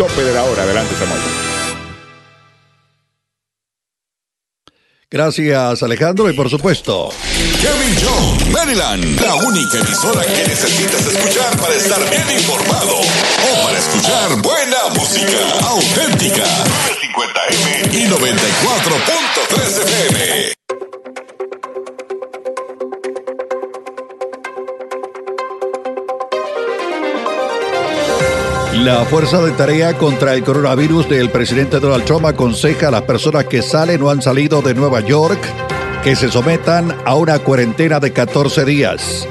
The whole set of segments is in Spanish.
tope de la hora. Adelante, Samuel. Gracias, Alejandro, y por supuesto. Kevin Jones, Maryland, la única emisora que necesitas escuchar para estar bien informado o para escuchar buena música auténtica. 950M y 94.3 FM. La Fuerza de Tarea contra el Coronavirus del presidente Donald Trump aconseja a las personas que salen o han salido de Nueva York que se sometan a una cuarentena de 14 días.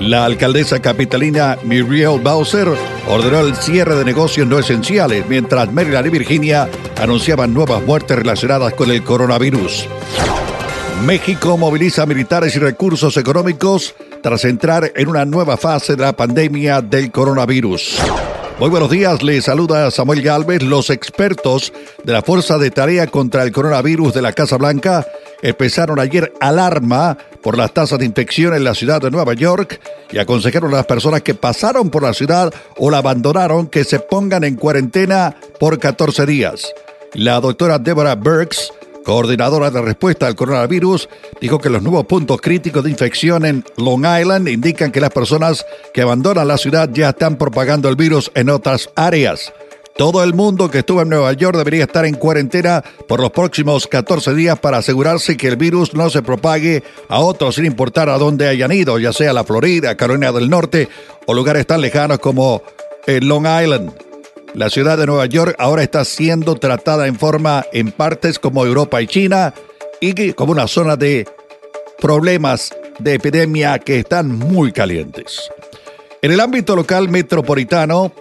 La alcaldesa capitalina Muriel Bowser ordenó el cierre de negocios no esenciales, mientras Maryland y Virginia anunciaban nuevas muertes relacionadas con el coronavirus. México moviliza militares y recursos económicos tras entrar en una nueva fase de la pandemia del coronavirus. Muy buenos días, les saluda Samuel Galvez. Los expertos de la Fuerza de Tarea contra el Coronavirus de la Casa Blanca empezaron ayer alarma por las tasas de infección en la ciudad de Nueva York y aconsejaron a las personas que pasaron por la ciudad o la abandonaron que se pongan en cuarentena por 14 días. La doctora Deborah Burks coordinadora de respuesta al coronavirus, dijo que los nuevos puntos críticos de infección en Long Island indican que las personas que abandonan la ciudad ya están propagando el virus en otras áreas. Todo el mundo que estuvo en Nueva York debería estar en cuarentena por los próximos 14 días para asegurarse que el virus no se propague a otros sin importar a dónde hayan ido, ya sea la Florida, Carolina del Norte o lugares tan lejanos como Long Island. La ciudad de Nueva York ahora está siendo tratada en forma en partes como Europa y China y como una zona de problemas de epidemia que están muy calientes. En el ámbito local metropolitano,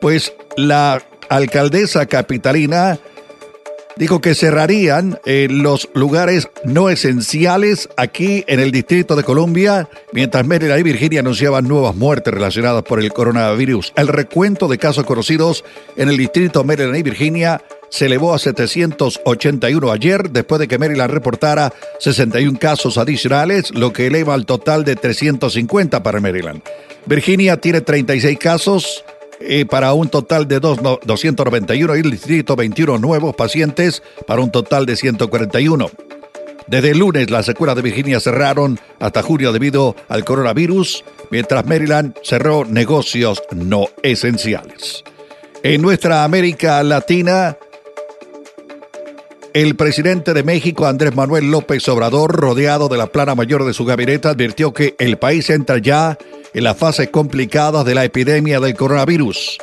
pues la alcaldesa capitalina dijo que cerrarían eh, los lugares no esenciales aquí en el Distrito de Columbia, mientras Maryland y Virginia anunciaban nuevas muertes relacionadas por el coronavirus. El recuento de casos conocidos en el Distrito Maryland y Virginia se elevó a 781 ayer, después de que Maryland reportara 61 casos adicionales, lo que eleva al total de 350 para Maryland. Virginia tiene 36 casos, para un total de 291 y el distrito 21 nuevos pacientes para un total de 141. Desde lunes las escuelas de Virginia cerraron hasta junio debido al coronavirus, mientras Maryland cerró negocios no esenciales. En nuestra América Latina, el presidente de México, Andrés Manuel López Obrador, rodeado de la plana mayor de su gabinete, advirtió que el país entra ya en la fase complicada de la epidemia del coronavirus.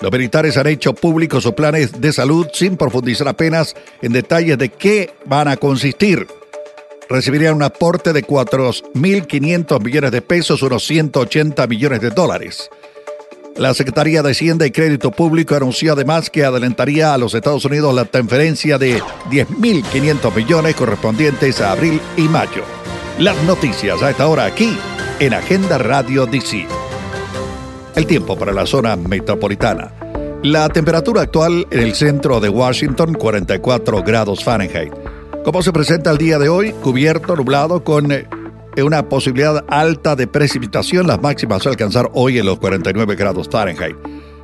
Los militares han hecho públicos sus planes de salud sin profundizar apenas en detalles de qué van a consistir. Recibirían un aporte de 4.500 millones de pesos, unos 180 millones de dólares. La Secretaría de Hacienda y Crédito Público anunció además que adelantaría a los Estados Unidos la transferencia de 10.500 millones correspondientes a abril y mayo. Las noticias a esta hora aquí en Agenda Radio DC. El tiempo para la zona metropolitana. La temperatura actual en el centro de Washington, 44 grados Fahrenheit. ¿Cómo se presenta el día de hoy? Cubierto, nublado, con una posibilidad alta de precipitación. Las máximas a alcanzar hoy en los 49 grados Fahrenheit.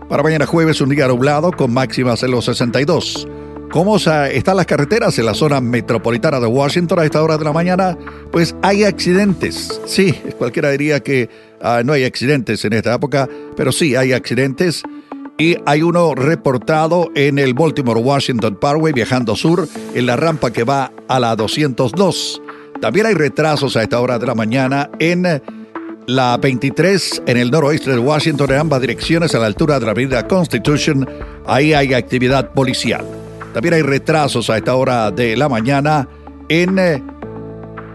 Para mañana jueves, un día nublado con máximas en los 62. ¿Cómo están las carreteras en la zona metropolitana de Washington a esta hora de la mañana? Pues hay accidentes. Sí, cualquiera diría que ah, no hay accidentes en esta época, pero sí hay accidentes. Y hay uno reportado en el Baltimore Washington Parkway viajando sur en la rampa que va a la 202. También hay retrasos a esta hora de la mañana en la 23 en el noroeste de Washington en ambas direcciones a la altura de la avenida Constitution. Ahí hay actividad policial. También hay retrasos a esta hora de la mañana en... Eh,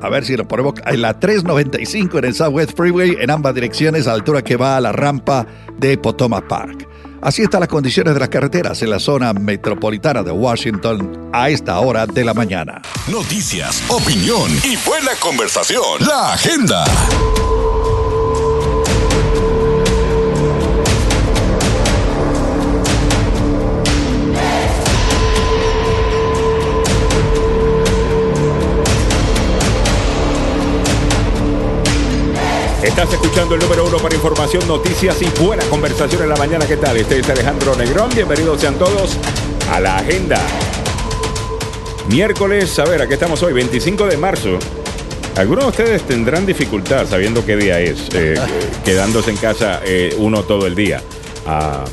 a ver si lo ponemos en la 395 en el Southwest Freeway en ambas direcciones a la altura que va a la rampa de Potomac Park. Así están las condiciones de las carreteras en la zona metropolitana de Washington a esta hora de la mañana. Noticias, opinión y buena conversación. La agenda. Estás escuchando el número uno para información, noticias y buena conversación en la mañana. ¿Qué tal? Este es Alejandro Negrón. Bienvenidos sean todos a la agenda. Miércoles, a ver, aquí estamos hoy, 25 de marzo. Algunos de ustedes tendrán dificultad sabiendo qué día es, eh, quedándose en casa eh, uno todo el día. Ah,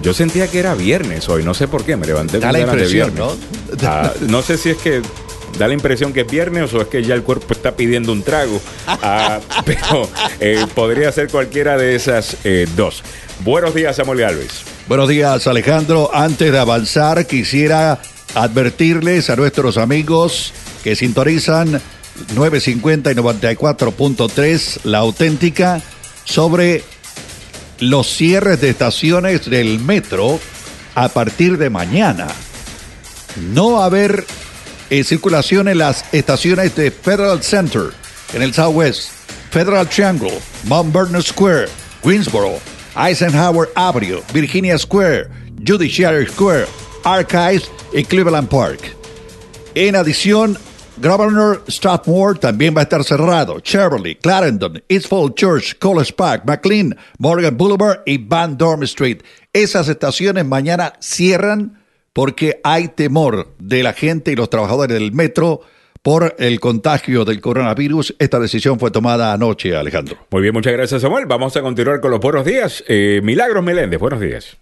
yo sentía que era viernes hoy, no sé por qué, me levanté con la ganas de impresión, viernes. ¿no? Ah, no sé si es que da la impresión que es viernes o es que ya el cuerpo está pidiendo un trago, Ah, pero eh, podría ser cualquiera de esas eh, dos. Buenos días, Samuel Galvez. Buenos días, Alejandro. Antes de avanzar, quisiera advertirles a nuestros amigos que sintonizan 950 y 94.3, la auténtica, sobre los cierres de estaciones del metro a partir de mañana. No va a haber eh, circulación en las estaciones de Federal Center, en el Southwest, Federal Triangle, Mount Vernon Square, Greensboro, Eisenhower Avenue, Virginia Square, Judiciary Square, Archives y Cleveland Park. En adición, Governor Strathmore también va a estar cerrado. Cheverly, Clarendon, Eastfold Church, College Park, McLean, Morgan Boulevard y Van Dorm Street. Esas estaciones mañana cierran porque hay temor de la gente y los trabajadores del metro por el contagio del coronavirus. Esta decisión fue tomada anoche, Alejandro. Muy bien, muchas gracias, Samuel. Vamos a continuar con los buenos días. Eh, Milagros Meléndez, buenos días.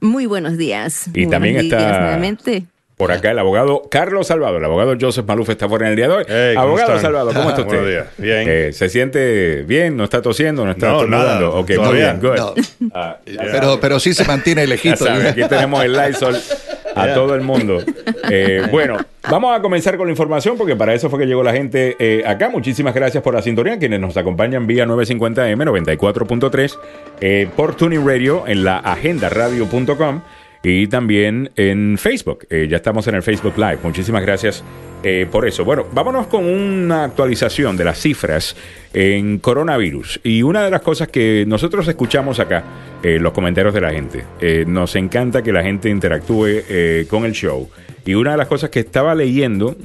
Muy buenos días. Y Buenos también está- nuevamente. Por acá el abogado Carlos Salvado, el abogado Joseph Maluf está fuera en el día de hoy. Hey, ¿cómo abogado están? Salvado, ¿cómo está usted? Buenos días. Bien. Eh, ¿Se siente bien? ¿No está tosiendo? ¿No está No, nada. Ok, muy bien, good. No. Ah, Pero, pero sí se mantiene Ya lejito. aquí tenemos el Lysol a todo el mundo. Eh, bueno, vamos a comenzar con la información porque para eso fue que llegó la gente eh, acá. Muchísimas gracias por la sintonía, quienes nos acompañan vía 950M 94.3 eh, por Tuning Radio en la agendaradio.com y también en Facebook. Eh, ya estamos en el Facebook Live. Muchísimas gracias eh, por eso. Bueno, vámonos con una actualización de las cifras en coronavirus. Y una de las cosas que nosotros escuchamos acá, eh, los comentarios de la gente, nos encanta que la gente interactúe con el show. Y una de las cosas que estaba leyendo,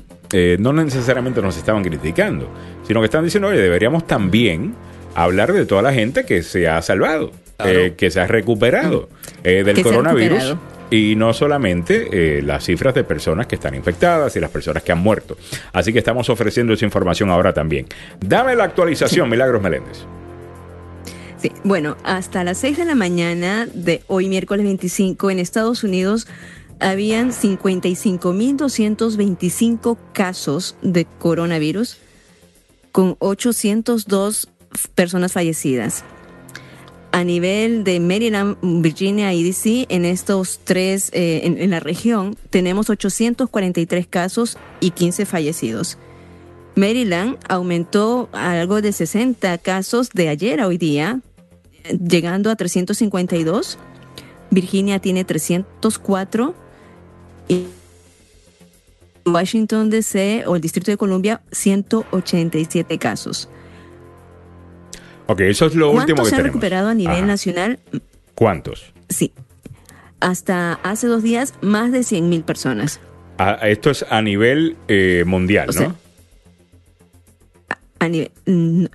no necesariamente nos estaban criticando, sino que están diciendo, oye, deberíamos también hablar de toda la gente que se ha salvado, eh, que se ha recuperado eh, del coronavirus. recuperado. Y no solamente eh, las cifras de personas que están infectadas y las personas que han muerto. Así que estamos ofreciendo esa información ahora también. Dame la actualización, Milagros Meléndez. Sí, bueno, hasta las 6 de la mañana de hoy, miércoles 25, en Estados Unidos habían 55.225 casos de coronavirus con 802 personas fallecidas. A nivel de Maryland, Virginia y DC, en estos tres, eh, en, en la región, tenemos 843 casos y 15 fallecidos. Maryland aumentó algo de 60 casos de ayer a hoy día, llegando a 352. Virginia tiene 304 y Washington DC o el Distrito de Columbia 187 casos. Ok, eso es lo último ¿Cuántos que se han tenemos. recuperado a nivel Ajá. nacional? ¿Cuántos? Sí. Hasta hace dos días, más de 100 mil personas. Ah, esto es a nivel eh, mundial, O ¿no? sea, A nivel,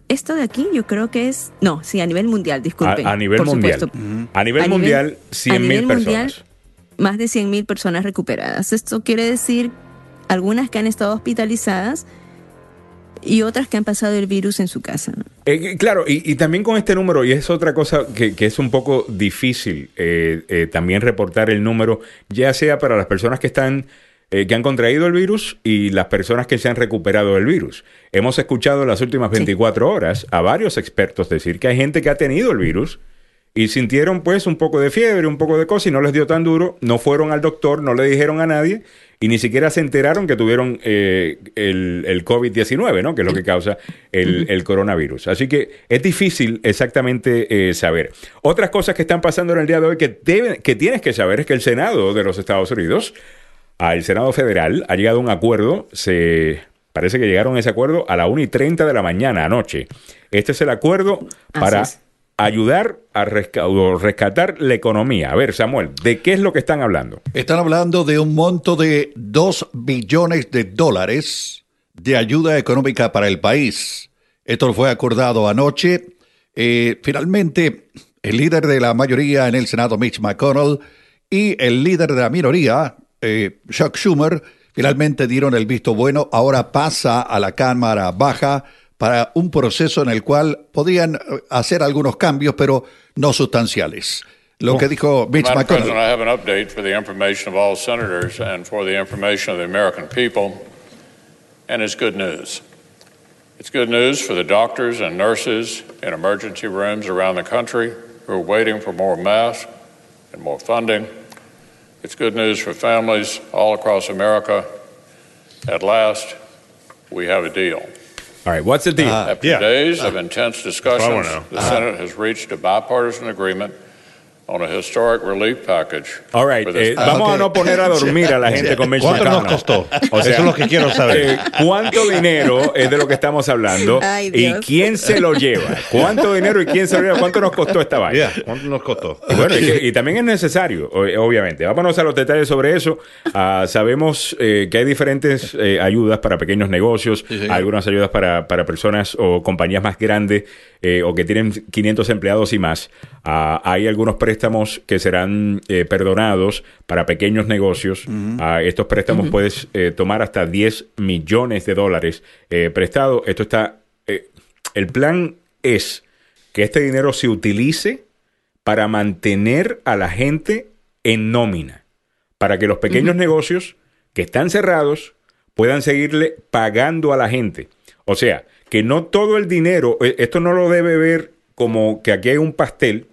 esto de aquí yo creo que es... No, sí, a nivel mundial, disculpen. a, a nivel por mundial. supuesto. A nivel A mundial, a 100 mil mundial, personas. Más de 100 mil personas recuperadas. Esto quiere decir algunas que han estado hospitalizadas y otras que han pasado el virus en su casa. ¿no? Eh, claro, y, y también con este número, y es otra cosa que, que es un poco difícil eh, eh, también reportar el número, ya sea para las personas que están eh, que han contraído el virus y las personas que se han recuperado del virus. Hemos escuchado en las últimas 24 horas a varios expertos decir que hay gente que ha tenido el virus y sintieron pues un poco de fiebre, un poco de cosa y no les dio tan duro, no fueron al doctor, no le dijeron a nadie y ni siquiera se enteraron que tuvieron eh, el, el COVID-19, ¿no? Que es lo que causa el, el coronavirus. Así que es difícil exactamente eh, saber. Otras cosas que están pasando en el día de hoy que, deben- que tienes que saber es que el Senado de los Estados Unidos, al Senado Federal, ha llegado a un acuerdo, se... Parece que llegaron a ese acuerdo a la 1 y 30 de la mañana anoche. Este es el acuerdo Así para es. Ayudar a rescatar la economía. A ver, Samuel, ¿de qué es lo que están hablando? Están hablando de un monto de 2 billones de dólares de ayuda económica para el país. Esto fue acordado anoche Eh, finalmente, el líder de la mayoría en el Senado, Mitch McConnell, y el líder de la minoría, eh, Chuck Schumer, finalmente dieron el visto bueno. Ahora pasa a la Cámara Baja para un proceso en el cual podrían eh, hacer algunos cambios, pero no sustanciales. Lo que dijo Mitch Madam McConnell. President, I have an update for the information of all senators and for the information of the American people, and it's good news. It's good news for the doctors and nurses in emergency rooms around the country who are waiting for more masks and more funding. It's good news for families all across America. At last, we have a deal. All right, what's the deal? Uh, After yeah. days of uh, intense discussions, wanna the Senate has reached a bipartisan agreement on a historic relief package. All right, eh, vamos ok. a no poner a dormir a la gente con Mitch ¿Cuánto nos McConnell. costó? O sea, Eso es lo que quiero saber. eh, ¿Cuánto dinero es de lo que estamos hablando? Ay, ¿Y quién se lo lleva? ¿Cuánto dinero y quién se lo lleva? ¿Cuánto nos costó esta vaina? Yeah, ¿Cuánto nos costó? Y Bueno, y, que- y también es necesario, obviamente. Vámonos a los detalles sobre eso. Ah, sabemos eh, que hay diferentes eh, ayudas para pequeños negocios, algunas ayudas para, para personas o compañías más grandes eh, o que tienen 500 empleados y más. Ah, hay algunos préstamos que serán eh, perdonados para pequeños negocios. Ah, estos préstamos puedes eh, tomar hasta 10 millones de dólares eh, prestado. Esto está... eh, el plan es que este dinero se utilice para mantener a la gente en nómina, para que los pequeños negocios que están cerrados puedan seguirle pagando a la gente. O sea, que no todo el dinero, esto no lo debe ver como que aquí hay un pastel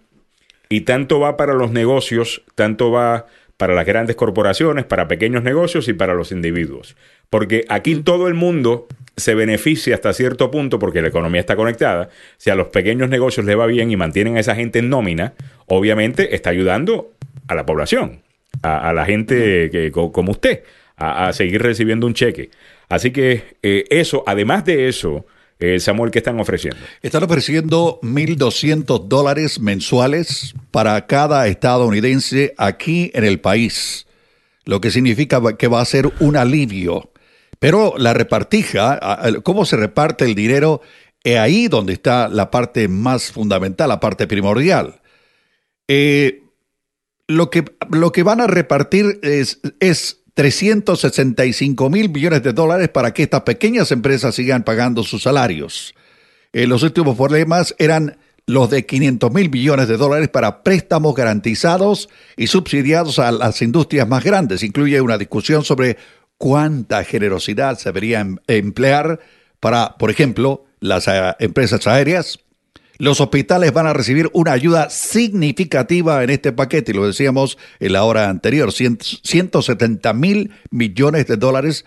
y tanto va para los negocios, tanto va para las grandes corporaciones, para pequeños negocios y para los individuos. Porque aquí todo el mundo se beneficia hasta cierto punto porque la economía está conectada. Si a los pequeños negocios le va bien y mantienen a esa gente en nómina, obviamente está ayudando a la población, a, a la gente que, co- como usted, a, a seguir recibiendo un cheque. Así que eh, eso, además de eso, eh, Samuel, ¿qué están ofreciendo? Están ofreciendo 1.200 dólares mensuales para cada estadounidense aquí en el país, lo que significa que va a ser un alivio. Pero la repartija, cómo se reparte el dinero, es ahí donde está la parte más fundamental, la parte primordial. Eh, lo, que, lo que van a repartir es, es 365 mil millones de dólares para que estas pequeñas empresas sigan pagando sus salarios. Eh, los últimos problemas eran los de 500 mil millones de dólares para préstamos garantizados y subsidiados a las industrias más grandes. Incluye una discusión sobre cuánta generosidad se debería em- emplear para, por ejemplo, las ah, empresas aéreas. Los hospitales van a recibir una ayuda significativa en este paquete, y lo decíamos en la hora anterior, cien- 170 mil millones de dólares,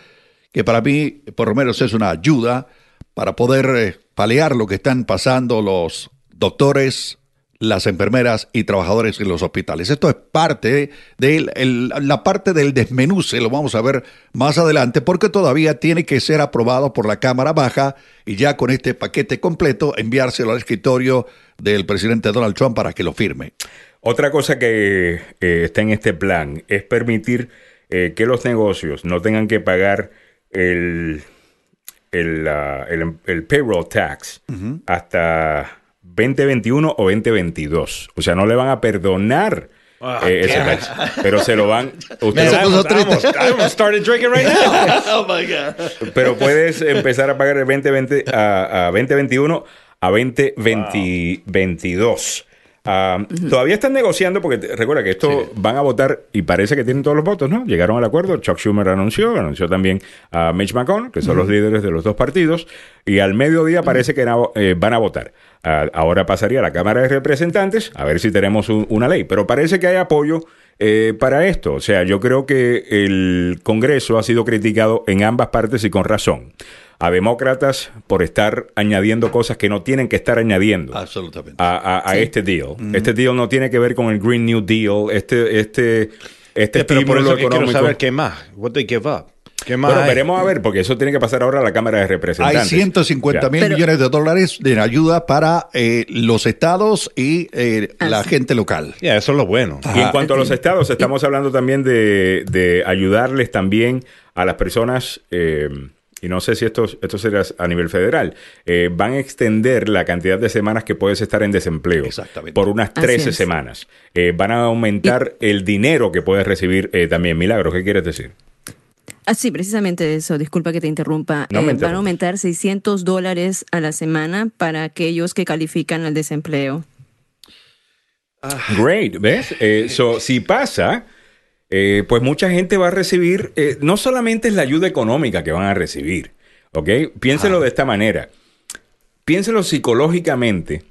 que para mí por lo menos es una ayuda para poder eh, paliar lo que están pasando los doctores, las enfermeras y trabajadores en los hospitales. Esto es parte de el- la parte del desmenuce, lo vamos a ver más adelante, porque todavía tiene que ser aprobado por la Cámara Baja y ya con este paquete completo enviárselo al escritorio del presidente Donald Trump para que lo firme. Otra cosa que eh, está en este plan es permitir eh, que los negocios no tengan que pagar el, el, el- el payroll tax hasta 2021 o 2022. O sea, no le van a perdonar eh, ese tax, pero se lo van... usted- Se puso triste. I almost started drinking right now. oh my God. pero puedes empezar a pagar el 2020 a, a 2021 a 2022. Ah, Todavía están negociando porque te- recuerda que esto van a votar y parece que tienen todos los votos, ¿no? Llegaron al acuerdo. Chuck Schumer anunció, anunció también a Mitch McConnell, que son los líderes de los dos partidos, y al mediodía parece que eh, van a votar. Ah, ahora pasaría a la Cámara de Representantes a ver si tenemos un- una ley, pero parece que hay apoyo eh, para esto. O sea, yo creo que el Congreso ha sido criticado en ambas partes y con razón. A demócratas por estar añadiendo cosas que no tienen que estar añadiendo Absolutamente. a, a- a este deal. Este deal no tiene que ver con el Green New Deal, este, este, este Yeah, pero por eso que quiero económico. saber qué más. What they give up. ¿Qué más Bueno, hay? veremos a ver, porque eso tiene que pasar ahora a la Cámara de Hay Representantes. 150 Ya. mil Pero- millones de dólares de ayuda para eh, los estados y eh, la gente local. Yeah, eso es lo bueno. Y en cuanto a los estados, estamos hablando también de, de ayudarles también a las personas eh, y no sé si esto, esto será a nivel federal, eh, van a extender la cantidad de semanas que puedes estar en desempleo Exactamente. por unas Así 13 es. semanas. Eh, van a aumentar el dinero que puedes recibir eh, también. Milagro, ¿qué quieres decir? Ah, sí, precisamente eso. Disculpa que te interrumpa. No me Eh, van a aumentar 600 dólares a la semana para aquellos que califican al desempleo. Great, ¿ves? Eh, so, si pasa, eh, pues mucha gente va a recibir, eh, no solamente es la ayuda económica que van a recibir, ¿ok? Piénselo de esta manera. Piénselo psicológicamente,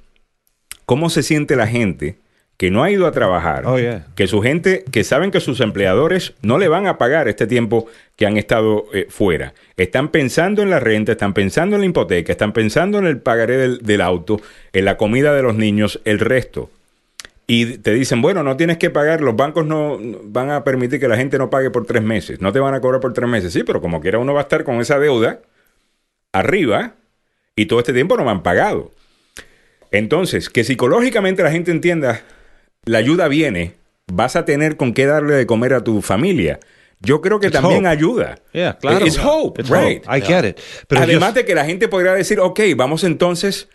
cómo se siente la gente que no ha ido a trabajar, Oh, yeah. que su gente, que saben que sus empleadores no le van a pagar este tiempo que han estado eh, fuera. Están pensando en la renta, están pensando en la hipoteca, están pensando en el pagaré del, del auto, en la comida de los niños, el resto. Y te dicen, bueno, no tienes que pagar, los bancos no van a permitir que la gente no pague por tres meses, no te van a cobrar por tres meses, sí, pero como quiera uno va a estar con esa deuda arriba y todo este tiempo no me han pagado. Entonces, que psicológicamente la gente entienda, la ayuda viene, vas a tener con qué darle de comer a tu familia. Yo creo que It's también hope. ayuda. Yeah, claro. It's hope, It's right. hope. I get it. Pero Además yo- de que la gente podrá decir, ok, vamos entonces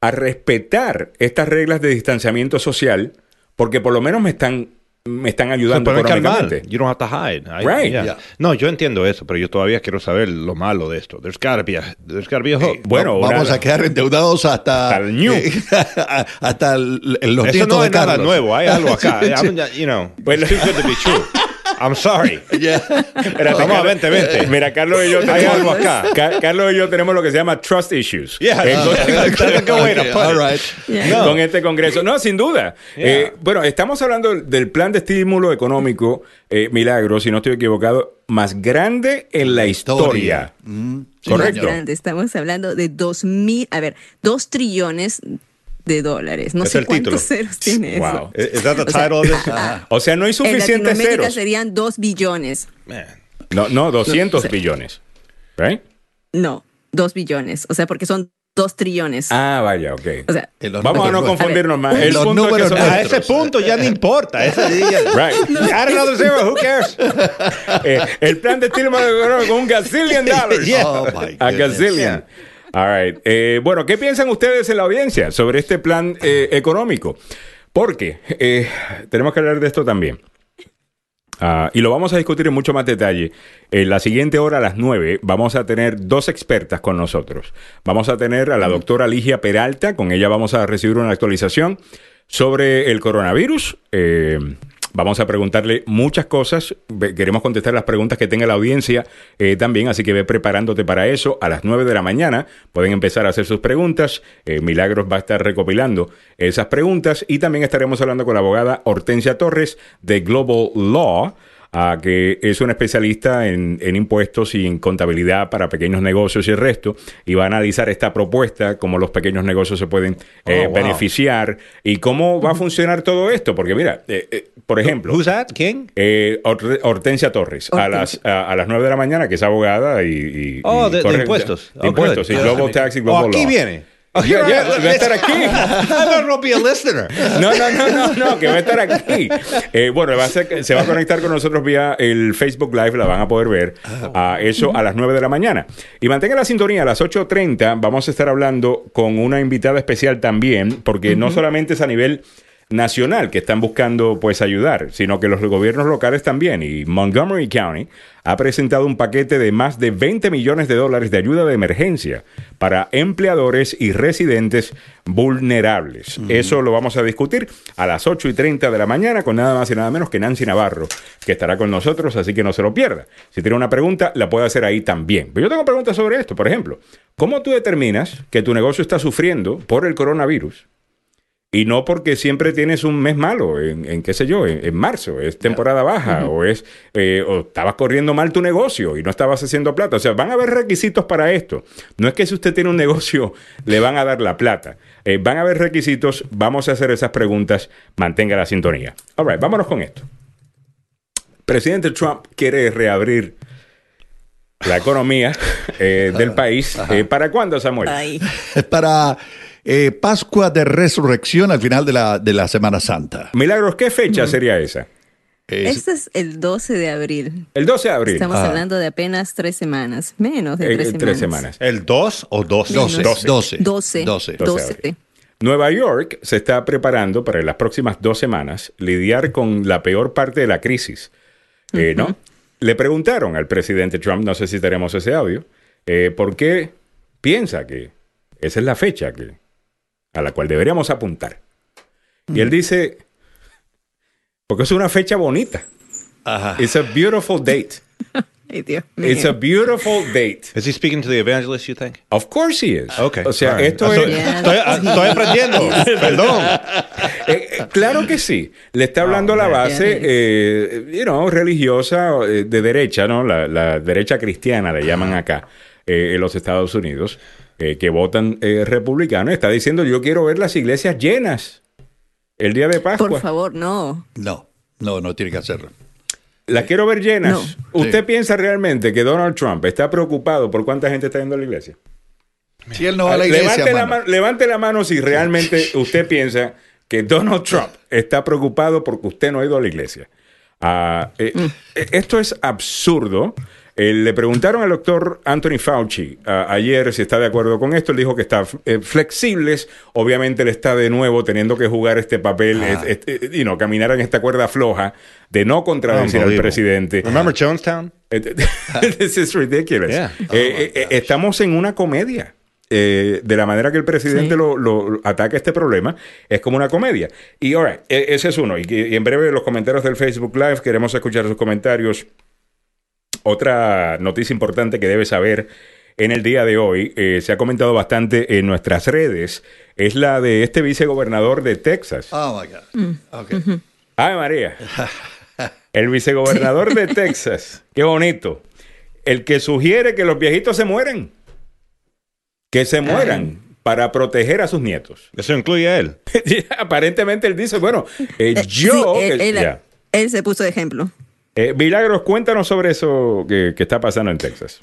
a respetar estas reglas de distanciamiento social, porque por lo menos me están, me están ayudando calmar. económicamente. You don't have to hide. I- Right. yeah. Yeah. No, yo entiendo eso, pero yo todavía quiero saber lo malo de esto. There's gotta be a, there's gotta be a hope. Bueno, vamos una- a quedar endeudados hasta, Hasta el ñu. hasta el- los Eso no de es nada nuevo. Hay algo acá. I'm- you know, Bueno. it's too good to be true. I'm sorry. Yeah. Espérate, Vamos, vente, vente. Mira, Carlos y yo tenemos algo acá. Ca- Carlos y yo tenemos lo que se llama trust issues. Yeah, con- Okay, all right. Yeah. este Congreso. No, sin duda. Eh, bueno, estamos hablando del plan de estímulo económico, eh, Milagro, si no estoy equivocado, más grande en la historia. Mm, Correcto. señor. Grande, Estamos hablando de dos mil, a ver, dos trillones de dólares. No Es sé el cuántos título. ceros tiene Wow. eso. Is that the O sea, title of this? O sea, no hay En suficientes Latinoamérica ceros. serían dos billones. Man. No, no, 200 No, billones. Right? No, dos billones. O sea, porque son dos trillones. Ah, vaya, ok. O sea, En los Vamos a no números- confundirnos más. En El los punto es que números son- A ese punto ya no importa. Ese día. Right. Add another zero. Who cares? Eh, el plan de estímulo económico, un gazillion dollars. Yeah. Oh, my A gazillion. All right. Eh, bueno, ¿qué piensan ustedes en la audiencia sobre este plan eh, económico? Porque eh, tenemos que hablar de esto también. Ah, y lo vamos a discutir en mucho más detalle. En la siguiente hora, a las 9, vamos a tener dos expertas con nosotros. Vamos a tener a la doctora Ligia Peralta, con ella vamos a recibir una actualización sobre el coronavirus. Eh, vamos a preguntarle muchas cosas. Queremos contestar las preguntas que tenga la audiencia eh, también, así que ve preparándote para eso. A las 9 de la mañana pueden empezar a hacer sus preguntas. Eh, Milagros va a estar recopilando esas preguntas y también estaremos hablando con la abogada Hortensia Torres de Global Law ah, que es una especialista en, en impuestos y en contabilidad para pequeños negocios y el resto, y va a analizar esta propuesta, cómo los pequeños negocios se pueden eh, Oh, wow. beneficiar y cómo va a funcionar todo esto. Porque mira, eh, eh, por ejemplo, Who's that? ¿Quién? eh, Hor- Hortensia Torres, a las, a, a las 9 de la mañana, que es abogada y... y- Oh, y de, impuestos. de Oh, impuestos, y. Global Tax y Oh, Global aquí Law. viene. Oh, Yeah, yeah, a estar aquí. I don't be a listener. No, no, no, no, no, que va a estar aquí. Eh, bueno, va a ser- se va a conectar con nosotros vía el Facebook Live, la van a poder ver a eso a las 9 de la mañana. Y mantenga la sintonía, a las 8.30 vamos a estar hablando con una invitada especial también, porque no solamente es a nivel nacional que están buscando pues ayudar, sino que los gobiernos locales también. Y Montgomery County ha presentado un paquete de más de 20 millones de dólares de ayuda de emergencia para empleadores y residentes vulnerables. Eso lo vamos a discutir a las 8 y 30 de la mañana con nada más y nada menos que Nancy Navarro, que estará con nosotros, así que no se lo pierda. Si tiene una pregunta, la puede hacer ahí también. Pero yo tengo preguntas sobre esto. Por ejemplo, ¿cómo tú determinas que tu negocio está sufriendo por el coronavirus? Y no porque siempre tienes un mes malo, en, en qué sé yo, en, en marzo, es temporada baja, o es eh, o estabas corriendo mal tu negocio y no estabas haciendo plata. O sea, van a haber requisitos para esto. No es que si usted tiene un negocio le van a dar la plata. Eh, van a haber requisitos, vamos a hacer esas preguntas, mantenga la sintonía. All right, vámonos con esto. Presidente Trump quiere reabrir la economía eh, del país. Eh, ¿Para cuándo, Samuel? ay, Para eh, Pascua de Resurrección al final de la, de la Semana Santa. Milagros, ¿qué fecha sería esa? Es- Este es el 12 de abril. El 12 de abril. Estamos Ah. hablando de apenas tres semanas. Menos de Eh, tres eh, semanas. tres semanas. ¿El 2 o 12? Doce. Menos. Doce. 12. 12. 12. Nueva York se está preparando para en las próximas dos semanas lidiar con la peor parte de la crisis. Eh, ¿no? Le preguntaron al presidente Trump, no sé si tenemos ese audio, eh, por qué piensa que esa es la fecha que, a la cual deberíamos apuntar. Y él dice, porque es una fecha bonita. Ajá. It's a beautiful date. Ay, Dios mío. It's a beautiful date. Is he speaking to the evangelist, you think? Of course he is. Okay. O sea, right. esto Estoy, es... Yeah. estoy- estoy aprendiendo. Perdón. Eh, eh, claro que sí. Le está hablando a la base, eh, you know, religiosa eh, de derecha, ¿no? La, la derecha cristiana le llaman acá eh, en los Estados Unidos, eh, que votan eh, republicanos. Está diciendo, yo quiero ver las iglesias llenas el día de Pascua. Por favor, no. No, no, no tiene que hacerlo. Las quiero ver llenas. No. ¿Usted Sí. piensa realmente que Donald Trump está preocupado por cuánta gente está yendo a la iglesia? Si él no va a la iglesia, levante, la mano. mano, levante la mano si realmente usted piensa que Donald Trump está preocupado porque usted no ha ido a la iglesia. Ah, eh, esto es absurdo. Eh, le preguntaron al doctor Anthony Fauci ayer si está de acuerdo con esto. Él dijo que está eh, flexibles. Obviamente él está de nuevo teniendo que jugar este papel, Ah. es- es- eh, you know, caminar en esta cuerda floja de no contradecir al presidente. Remember Jonestown? This is ridiculous. Yeah. Eh, eh, eh, estamos en una comedia. Eh, de la manera que el presidente Sí. lo, lo- ataca este problema, es como una comedia. Y ahora, ese es uno. Y en breve los comentarios del Facebook Live, queremos escuchar sus comentarios. Otra noticia importante que debe saber en el día de hoy, eh, se ha comentado bastante en nuestras redes, es la de este vicegobernador de Texas. Oh, my God. Ok. ¡Ay, María! El vicegobernador de Texas. Qué bonito. El que sugiere que los viejitos se mueren. Que se mueran para proteger a sus nietos. Eso incluye a él. Aparentemente él dice, bueno, eh, yo... sí, él, él se puso de ejemplo. Eh, Milagros, cuéntanos sobre eso que, que está pasando en Texas.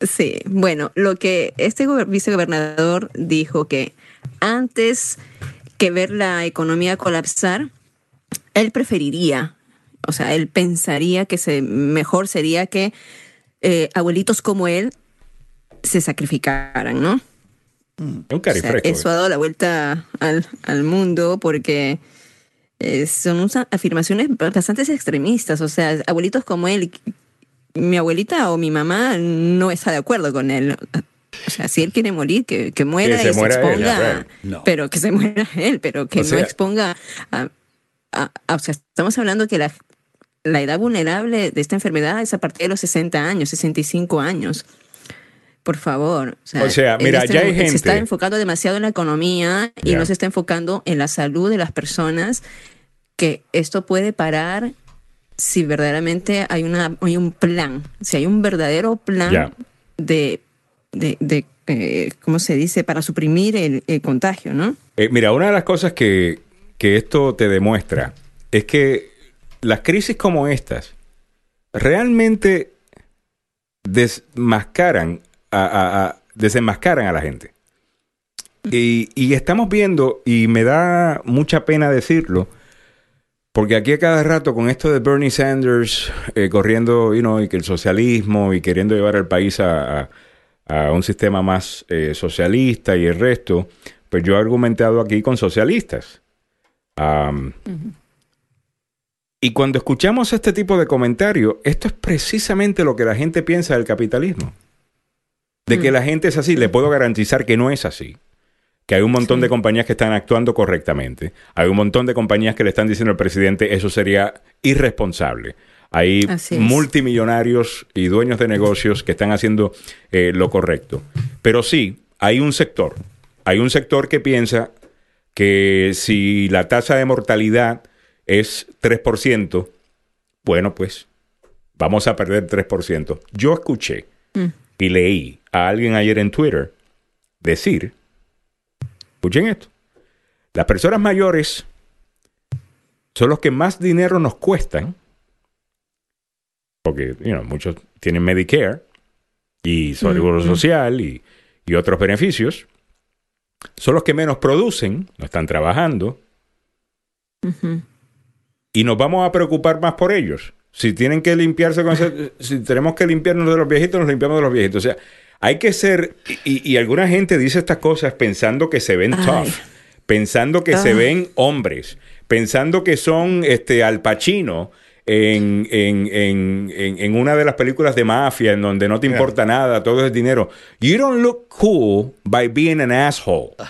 Sí, bueno, lo que este gober- vicegobernador dijo que antes que ver la economía colapsar, él preferiría, o sea, él pensaría que se, mejor sería que eh, abuelitos como él se sacrificaran, ¿no? Es un O sea, carifresco. eso ha dado la vuelta al, al mundo porque eh, son unas afirmaciones bastante extremistas. O sea, abuelitos como él, mi abuelita o mi mamá no está de acuerdo con él. O sea, si él quiere morir, que, que muera Que se y se muera exponga. No. pero que se muera él, pero que O sea- no exponga a, a- a- o sea, estamos hablando que la, la edad vulnerable de esta enfermedad es a partir de los 60 años, 65 años. Por favor. O sea, O sea, en mira, este ya hay momento Se está gente- enfocando demasiado en la economía y no se está enfocando en la salud de las personas, que esto puede parar si verdaderamente hay, una, hay un plan, si hay un verdadero plan de, de, de, eh, ¿cómo se dice?, para suprimir el, el contagio, ¿no? Eh, mira, una de las cosas que, que esto te demuestra es que las crisis como estas realmente desmascaran a, a- a- desenmascaran a la gente. Y, estamos viendo, y me da mucha pena decirlo, porque aquí a cada rato con esto de Bernie Sanders eh, corriendo, you know, y que el socialismo y queriendo llevar al país a, un sistema más eh, socialista y el resto, pues yo he argumentado aquí con socialistas. Y cuando escuchamos este tipo de comentarios, esto es precisamente lo que la gente piensa del capitalismo. De que la gente es así, le puedo garantizar que no es así. Que hay un montón de compañías que están actuando correctamente. Hay un montón de compañías que le están diciendo al presidente eso sería irresponsable. Hay multimillonarios y dueños de negocios que están haciendo eh, lo correcto. Pero sí, hay un sector. Hay un sector que piensa que si la tasa de mortalidad es 3%, bueno, pues vamos a perder 3%. Yo escuché y leí a alguien ayer en Twitter decir, escuchen esto, las personas mayores son los que más dinero nos cuestan, porque you know, muchos tienen Medicare y seguro social y, y otros beneficios, son los que menos producen, no están trabajando, y nos vamos a preocupar más por ellos. Si tienen que limpiarse con ese- si tenemos que limpiarnos de los viejitos, nos limpiamos de los viejitos. O sea, hay que ser, y, y alguna gente dice estas cosas pensando que se ven Ay. tough, pensando que se Ah. ven hombres, pensando que son este Al Pacino en, en, en, en, en una de las películas de mafia en donde no te importa nada, todo es dinero. You don't look cool by being an asshole.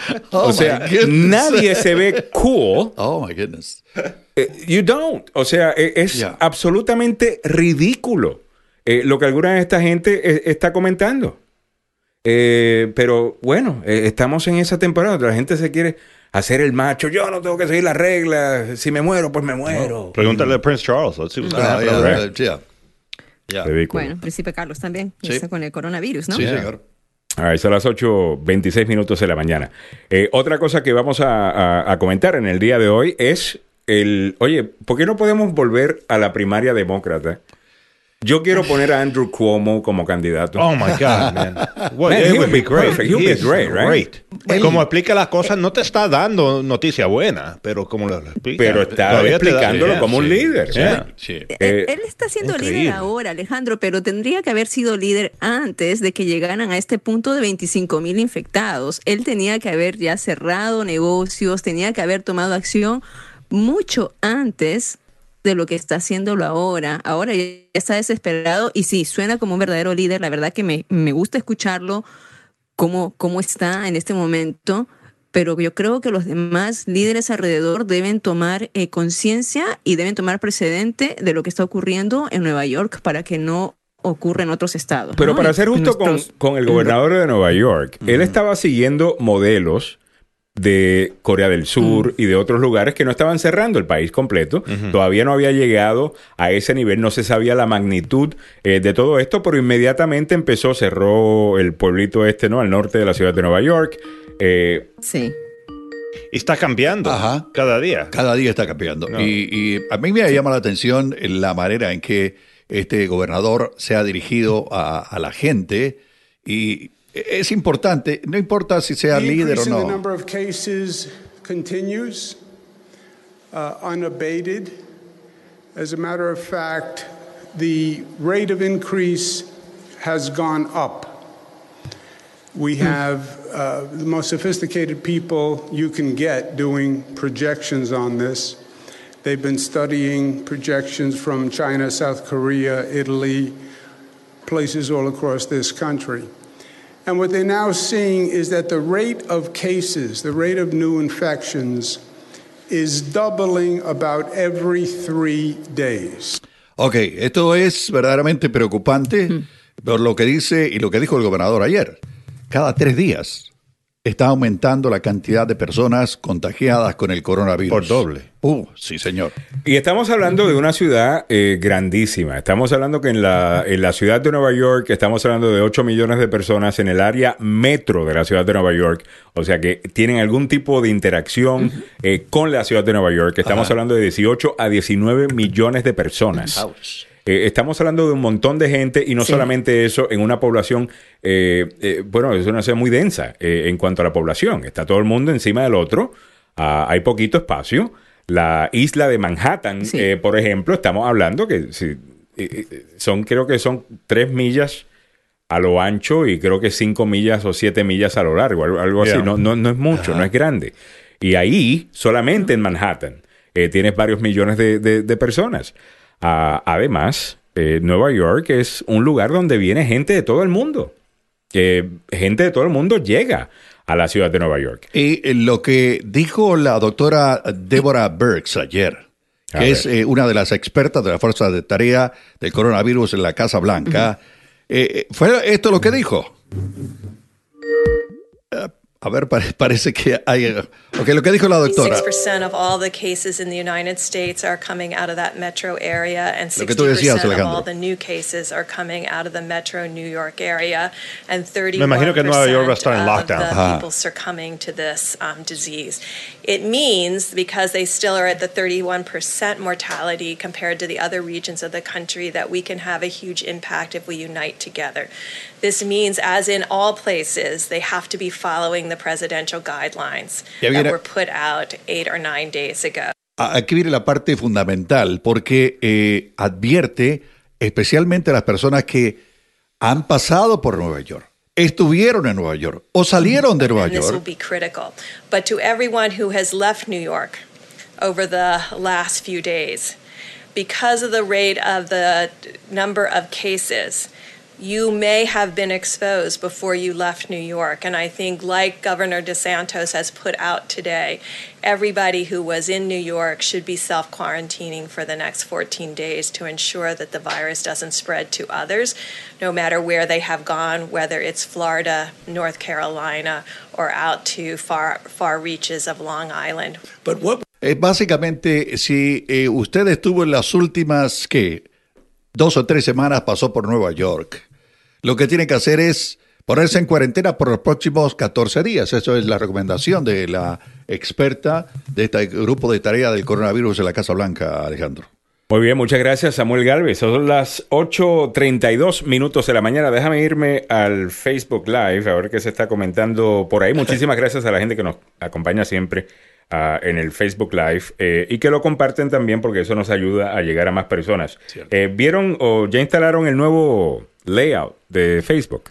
Oh, o sea, my goodness. nadie se ve cool. Oh, my goodness. Eh, you don't. O sea, eh, es Yeah. absolutamente ridículo eh, lo que alguna de esta gente eh, está comentando. Eh, pero bueno, eh, estamos en esa temporada donde la gente se quiere hacer el macho. Yo no tengo que seguir las reglas. Si me muero, pues me muero. Pregúntale a Prince Charles. Let's see what's Ah, yeah, over there. yeah, yeah. Ridículo. Bueno, Príncipe Carlos también. Sí. Está con el coronavirus, ¿no? Sí, señor. All right, son las 8.26 minutos de la mañana. Eh, otra cosa que vamos a, a- a comentar en el día de hoy es el... Oye, ¿por qué no podemos volver a la primaria demócrata? Yo quiero poner a Andrew Cuomo como candidato. Oh my God, man. Well, Man, it he would be great. perfect. He would He be is great, right? great. Como explica las cosas, no te está dando noticia buena, pero como lo explica. Pero está te da- explicándolo yeah, como un sí. líder. Yeah. Sí. Eh, Él, él está siendo increíble. líder ahora, Alejandro, pero tendría que haber sido líder antes de que llegaran a este punto de 25 mil infectados. Él tenía que haber ya cerrado negocios, tenía que haber tomado acción mucho antes de lo que está haciéndolo ahora. Ahora ya está desesperado y sí, suena como un verdadero líder. La verdad que me, me gusta escucharlo, cómo, cómo está en este momento. Pero yo creo que los demás líderes alrededor deben tomar eh, conciencia y deben tomar precedente de lo que está ocurriendo en Nueva York para que no ocurra en otros estados. Pero ¿no? para ser justo con, nuestros- con el gobernador de Nueva York, él estaba siguiendo modelos de Corea del Sur y de otros lugares que no estaban cerrando el país completo. Todavía no había llegado a ese nivel, no se sabía la magnitud eh, de todo esto, pero inmediatamente empezó, cerró el pueblito este, ¿no? Al norte de la ciudad de Nueva York. Eh, Sí. Y está cambiando Ajá. cada día. Cada día está cambiando. No. Y, y a mí me llama la atención la manera en que este gobernador se ha dirigido a, a la gente. Y es importante, no importa si sea The líder o increase in the no. number of cases continues uh, unabated. As a matter of fact, the rate of increase has gone up. We have uh, the most sophisticated people you can get doing projections on this. They've been studying projections from China, South Korea, Italy, places all across this country. And what they're now seeing is that the rate of cases, the rate of new infections, is doubling about every three days. Ok, esto es verdaderamente preocupante por lo que dice y lo que dijo el gobernador ayer. Cada tres días está aumentando la cantidad de personas contagiadas con el coronavirus. Por doble. Uh, sí, señor. Y estamos hablando de una ciudad eh, grandísima. Estamos hablando que en la, en la ciudad de Nueva York estamos hablando de 8 millones de personas en el área metro de la ciudad de Nueva York. O sea que tienen algún tipo de interacción eh, con la ciudad de Nueva York. Estamos hablando de 18 a 19 millones de personas. Ouch. Eh, estamos hablando de un montón de gente y no Sí. solamente eso, en una población, eh, eh, bueno, es una ciudad muy densa eh, en cuanto a la población. Está todo el mundo encima del otro, ah, hay poquito espacio. La isla de Manhattan, Sí. eh, por ejemplo, estamos hablando que eh, eh, son, creo que son tres millas a lo ancho y creo que cinco millas o siete millas a lo largo, algo, algo así. Yeah. No, no, no es mucho, no es grande. Y ahí, solamente en Manhattan, eh, tienes varios millones de, de- de personas. Además, eh, Nueva York es un lugar donde viene gente de todo el mundo. Gente de todo el mundo llega a la ciudad de Nueva York. Y eh, lo que dijo la doctora Deborah Burks ayer, que es eh, una de las expertas de la Fuerza de Tarea del Coronavirus en la Casa Blanca, ¿fue esto lo que dijo? A ver, pare- parece que hay... Ok, lo que dijo la doctora. 6% of all the cases in the United States are coming out of that metro area, and Lo que tú decías, 60% of all the new cases are coming out of the metro New York area, and 31% Me imagino que Nueva York va a estar en of lockdown. the Ajá. people succumbing to this um, disease. It means, because they still are at the 31% mortality compared to the other regions of the country, that we can have a huge impact if we unite together. This means, as in all places, they have to be following the presidential guidelines Ya that were put out eight or nine days ago. Aquí viene la parte fundamental, porque eh, advierte especialmente a las personas que han pasado por Nueva York, estuvieron en Nueva York o salieron de Nueva and this will be critical. But to everyone who has left New York over the last few days, because of the rate of the number of cases, you may have been exposed before you left New York. And I think, like Governor DeSantos has put out today, everybody who was in New York should be self quarantining for the next 14 days to ensure that the virus doesn't spread to others, no matter where they have gone, whether it's Florida, North Carolina, or out to far, far reaches of Long Island. But what Eh, básicamente, si eh, usted estuvo en las últimas, ¿qué? Dos o tres semanas pasó por Nueva York, lo que tiene que hacer es ponerse en cuarentena por los próximos 14 días. Eso es la recomendación de la experta de este grupo de tarea del coronavirus en la Casa Blanca, Alejandro. Muy bien, muchas gracias Samuel Galvez. Son las 8.32 minutos de la mañana. Déjame irme al Facebook Live a ver qué se está comentando por ahí. Muchísimas gracias a la gente que nos acompaña siempre ah, en el Facebook Live eh, y que lo comparten también porque eso nos ayuda a llegar a más personas. Eh, ¿Vieron o ya instalaron el nuevo layout de Facebook?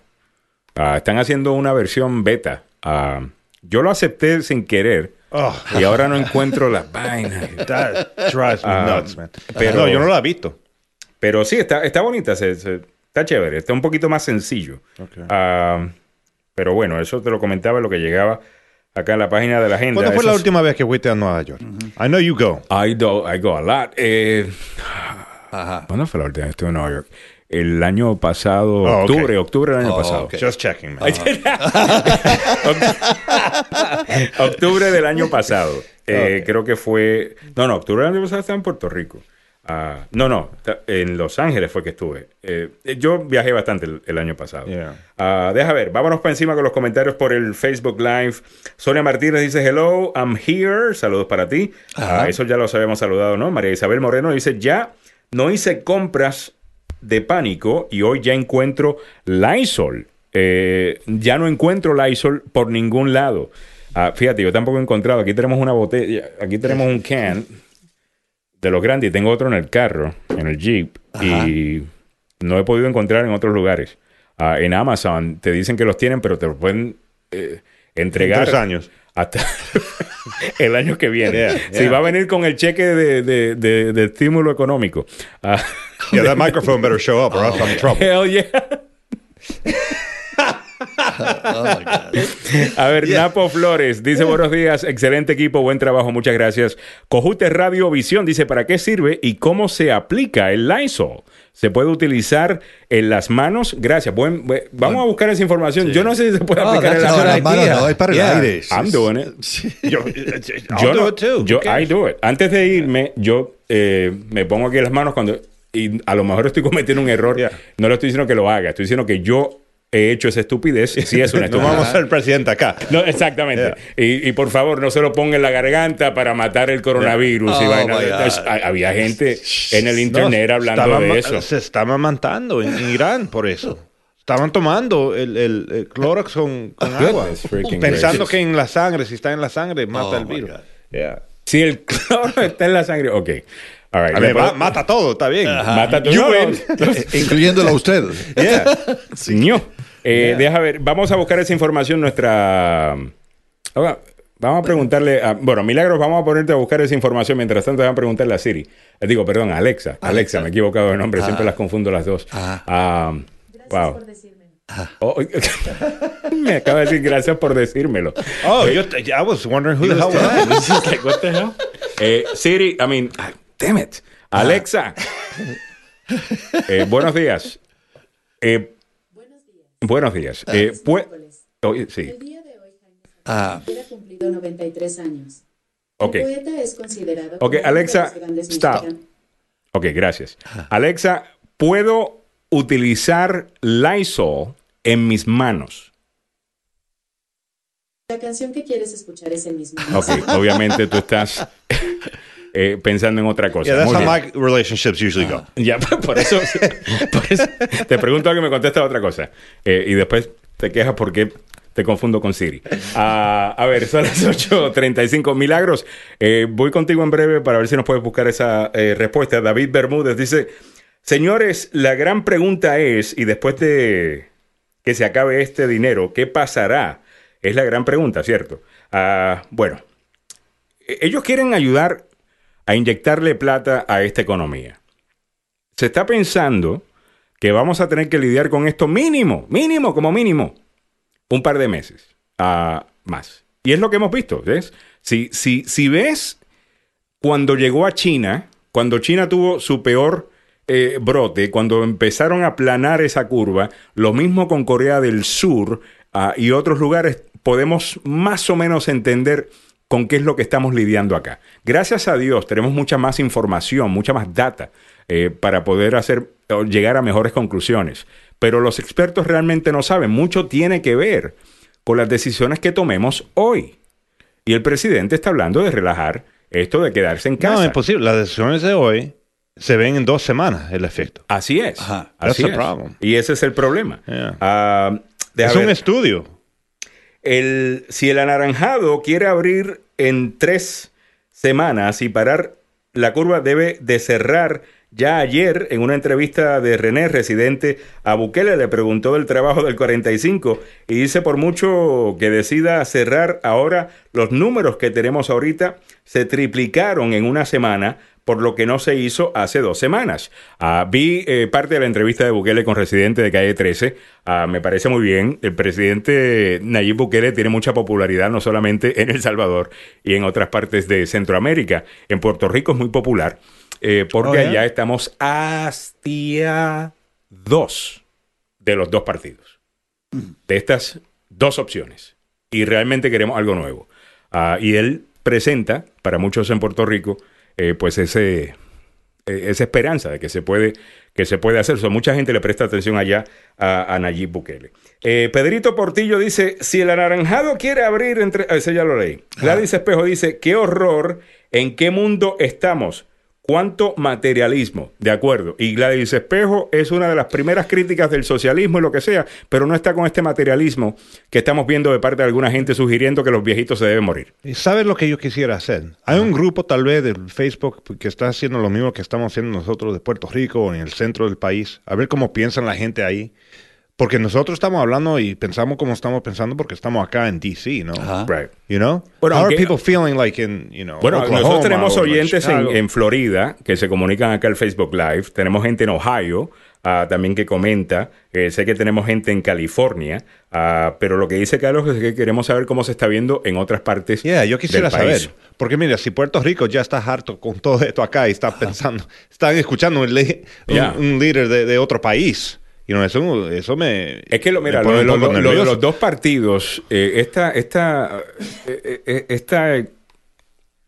Ah, están haciendo una versión beta. Ah, yo lo acepté sin querer Oh. y ahora no encuentro las vainas. That drives me nuts, man. pero- no, yo no la he visto. Pero sí, está, está bonita, se- se- está chévere, está un poquito más sencillo. Pero bueno, eso te lo comentaba lo que llegaba acá en la página de la agenda. ¿Cuándo fue la última vez que fuiste a Nueva York? I know you go. I, do, I go a lot. Eh, ¿Cuándo fue la última vez que estuve en Nueva York? El año pasado, Oh, octubre, octubre del año Oh, pasado. ok. Just checking, man. octubre del año pasado. Eh, Creo que fue. No, no, octubre del año pasado estaba en Puerto Rico. Ah, no, no, en Los Ángeles fue que estuve. Eh, yo viajé bastante el, el año pasado. Yeah. Ah, deja ver, vámonos para encima con los comentarios por el Facebook Live. Sonia Martínez dice: Hello, I'm here. Saludos para ti. Ah, eso ya los habíamos saludado, ¿no? María Isabel Moreno dice: Ya no hice compras de pánico y hoy ya encuentro Lysol. Eh, ya no encuentro Lysol por ningún lado. Ah, fíjate, yo tampoco he encontrado. Aquí tenemos una botella, aquí tenemos un can de los grandes y tengo otro en el carro, en el Jeep, y no he podido encontrar en otros lugares. Ah, en Amazon te dicen que los tienen, pero te los pueden eh, entregar. Tres años. Hasta el año que viene. Yeah, Si yeah. va a venir con el cheque de, de- de- de estímulo económico. Ah, Yeah, that microphone better show up or else I'm in trouble. hell yeah. A ver, Napo Flores dice buenos días, excelente equipo, buen trabajo, muchas gracias. Cojute Radio Visión dice para qué sirve y cómo se aplica el Lysol. ¿Se puede utilizar en las manos? Gracias. Buen, buen- vamos a buscar esa información. Yo no sé si se puede Oh, aplicar en las manos. idea. no, es para Yeah. el aire. I'm doing it. Yo, Yo, do no- it too. yo? I do it. Antes de irme, yo eh, me pongo aquí las manos cuando y a lo mejor estoy cometiendo un error. Yeah. No le estoy diciendo que lo haga, estoy diciendo que yo he hecho esa estupidez. Sí es una No estupidez. vamos a ser presidente acá. No, exactamente. Y, y por favor, no se lo ponga en la garganta para matar el coronavirus. Oh, vaina. había gente en el internet No, hablando de eso. Se estaban matando en, en Irán por eso. Estaban tomando el, el, el Clorox con, con agua. Pensando gracious. que en la sangre, si está en la sangre, mata Oh, el my virus. Yeah. Si el cloro está en la sangre, ok. All right. A ver, mata todo, está bien. Mata no, no. Incluyéndolo a usted. Yeah. Ño. Eh, Deja ver, vamos a buscar esa información nuestra... Ahora, vamos a preguntarle a... Bueno, Milagros, vamos a ponerte a buscar esa información. Mientras tanto, vamos a preguntarle a Siri. Eh, digo, perdón, a Alexa. Alexa, me he equivocado de nombre. Siempre las confundo las dos. Ah, wow. Oh, me acaba de decir gracias por decírmelo. Oh, yo, te- I was wondering who the hell was that. Like, what the hell? Eh, Siri, I mean, ah, damn it. Alexa. Eh, buenos días. Eh, buenos días. Eh, pue- Oye, sí, El día de hoy, Jaime Ah. cumplido 93 años. ok. El poeta es considerado Ok, como de Alexa, grandes stop. Ok, gracias. Alexa, ¿puedo utilizar Lysol en mis manos? La canción que quieres escuchar es el mismo. Ok, obviamente tú estás eh, pensando en otra cosa. Yeah, that's Muy how bien. my relationships usually go. Ya, por eso, por eso te pregunto algo y me contesta otra cosa. Eh, y después te quejas porque te confundo con Siri. Ah, a ver, son las 8.35. Milagros, eh, voy contigo en breve para ver si nos puedes buscar esa respuesta. David Bermúdez dice, señores, la gran pregunta es, y después de que se acabe este dinero, ¿qué pasará? Es la gran pregunta, ¿cierto? Ah, bueno, e- ellos quieren ayudar a inyectarle plata a esta economía se está pensando que vamos a tener que lidiar con esto mínimo, mínimo, como mínimo, un par de meses ah, más. Y es lo que hemos visto, ¿ves? Si, si, si ves cuando llegó a China, cuando China tuvo su peor eh, brote, cuando empezaron a aplanar esa curva, lo mismo con Corea del Sur ah, y otros lugares, podemos más o menos entender con qué es lo que estamos lidiando acá. Gracias a Dios tenemos mucha más información, mucha más data eh, para poder hacer o llegar a mejores conclusiones. Pero los expertos realmente no saben. Mucho tiene que ver con las decisiones que tomemos hoy. Y el presidente está hablando de relajar esto de quedarse en casa. No, es posible. Las decisiones de hoy se ven en dos semanas el efecto. Así es. Ajá. Así That's the es. problem. Y ese es el problema. Yeah. Ah, Es un estudio. El- si el anaranjado quiere abrir en tres semanas y parar, la curva debe de cerrar. Ya ayer, en una entrevista de René, residente a Bukele, le preguntó del trabajo del 45 y dice, por mucho que decida cerrar ahora, los números que tenemos ahorita se triplicaron en una semana por lo que no se hizo hace dos semanas. Ah, vi eh, parte de la entrevista de Bukele con residente de calle 13. Ah, me parece muy bien. El presidente Nayib Bukele tiene mucha popularidad no solamente en El Salvador y en otras partes de Centroamérica. En Puerto Rico es muy popular eh, porque Oh, yeah. allá estamos hastiados de los dos partidos. De estas dos opciones. Y realmente queremos algo nuevo. Ah, y él presenta, para muchos en Puerto Rico, eh, pues ese, eh, esa esperanza de que se puede, que se puede hacer. So, mucha gente le presta atención allá a, a Nayib Bukele. Eh, Pedrito Portillo dice, si el anaranjado quiere abrir entre... Ese ya lo leí. Gladys Espejo dice, qué horror, ¿en qué mundo estamos? ¿Cuánto materialismo? De acuerdo. Y Gladys Espejo es una de las primeras críticas del socialismo y lo que sea, pero no está con este materialismo que estamos viendo de parte de alguna gente sugiriendo que los viejitos se deben morir. ¿Y sabes lo que yo quisiera hacer? Hay un grupo tal vez del Facebook que está haciendo lo mismo que estamos haciendo nosotros de Puerto Rico o en el centro del país. A ver cómo piensan la gente ahí. Porque nosotros estamos hablando y pensamos como estamos pensando porque estamos acá en DC, ¿no? Ajá. Right. You know? Bueno, How are people feeling like in, you know, Bueno, Oklahoma nosotros tenemos oyentes en, en Florida que se comunican acá al Facebook Live. Tenemos gente en Ohio ah, también que comenta. Eh, sé que tenemos gente en California. ah, pero lo que dice Carlos es que queremos saber cómo se está viendo en otras partes Yeah, yo quisiera del país. saber. Porque mira, si Puerto Rico ya está harto con todo esto acá y está pensando, están escuchando un- Yeah. un líder de, de otro país. You know, eso, eso me. Es que lo, mira, lo, de lo- lo- los dos partidos, eh, esta, esta, eh, eh, esta,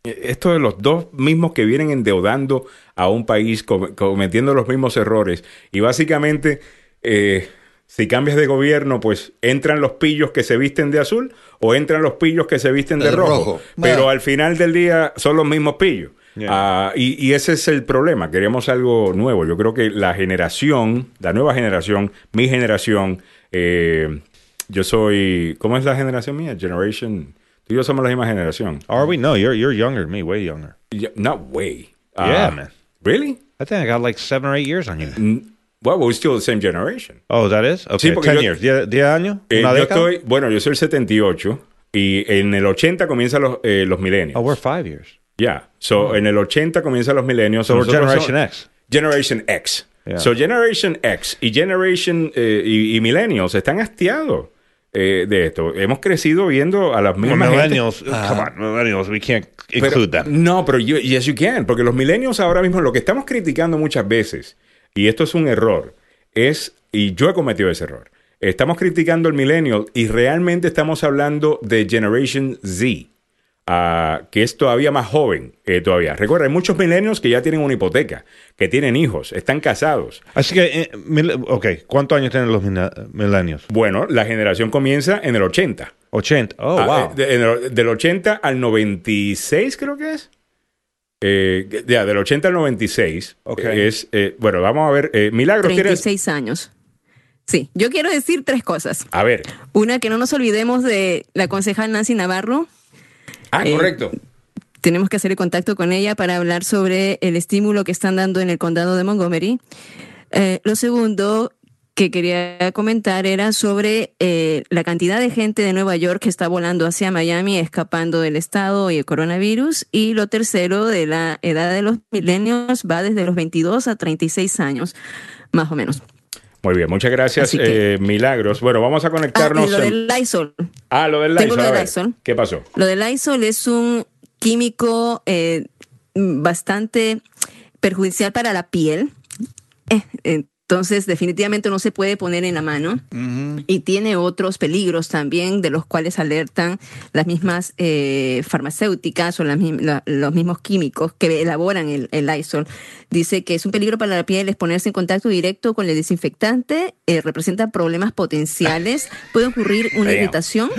esto de los dos mismos que vienen endeudando a un país, com- cometiendo los mismos errores, y básicamente, eh, si cambias de gobierno, pues entran los pillos que se visten de azul o entran los pillos que se visten de De rojo. rojo. Pero Bueno. al final del día son los mismos pillos. Yeah. Ah, y, y ese es el problema. Queremos algo nuevo. Yo creo que la generación, la nueva generación, mi generación, eh, yo soy. ¿Cómo es la generación mía? Generation. Tú y yo somos la misma generación. Are we? No, you're, you're younger than me, way younger. Yeah, Not way. Yeah, Ah, man. Really? I think I got like seven or eight years on you. Mm, Well, we're still the same generation. Oh, that is? Okay, Sí, porque 10 yo- years. ¿Die- ¿Diez años? Eh, ¿Una yo estoy. Bueno, yo soy el 78 y en el 80 comienzan los, eh, los milenios. Oh, we're five years. Ya. So, en el 80 comienzan los milenios. So Generation X. Generation X. Yeah. So Generation X y Generation eh, y, y Millennials están hastiados eh, de esto. Hemos crecido viendo a las Well, mismas gente- millennials, come on, millennials, we can't Pero- include them. No, pero you- yes you can, porque los millennials ahora mismo lo que estamos criticando muchas veces, y esto es un error, es, y yo he cometido ese error, estamos criticando el millennial y realmente estamos hablando de Generation Z, ah, que es todavía más joven eh, todavía. Recuerda, hay muchos millennials que ya tienen una hipoteca, que tienen hijos, están casados. Así que, eh, ok, ¿cuántos años tienen los millennials? Bueno, la generación comienza en el 80. 80. Oh, Ah, wow. eh, de- el- del 80 al 96 creo que es. Eh, ya, del 80 al 96. Ok. Es, eh, bueno, vamos a ver. Eh, Milagros, ¿tienes? 36 años. Sí, yo quiero decir tres cosas. A ver. Una, que no nos olvidemos de la concejal Nancy Navarro. Ah, Eh, correcto. Tenemos que hacer el contacto con ella para hablar sobre el estímulo que están dando en el condado de Montgomery. Eh, lo segundo que quería comentar era sobre eh, la cantidad de gente de Nueva York que está volando hacia Miami, escapando del estado y el coronavirus. Y lo tercero, de la edad de los milenios, va desde los 22 a 36 años, más o menos. Muy bien, muchas gracias, que- eh, Milagros. Bueno, vamos a Ah, conectarnos. y lo en- del Lysol. Ah, lo del Tengo Lysol. lo. ¿Qué pasó? Lo del Lysol es un químico eh, bastante perjudicial para la piel. Eh, entonces, definitivamente no se puede poner en la mano. Y tiene otros peligros también, de los cuales alertan las mismas eh, farmacéuticas o las la- los mismos químicos que elaboran el, el Lysol. Dice que es un peligro para la piel exponerse en contacto directo con el desinfectante, eh, representa problemas potenciales, puede ocurrir una Damn. irritación.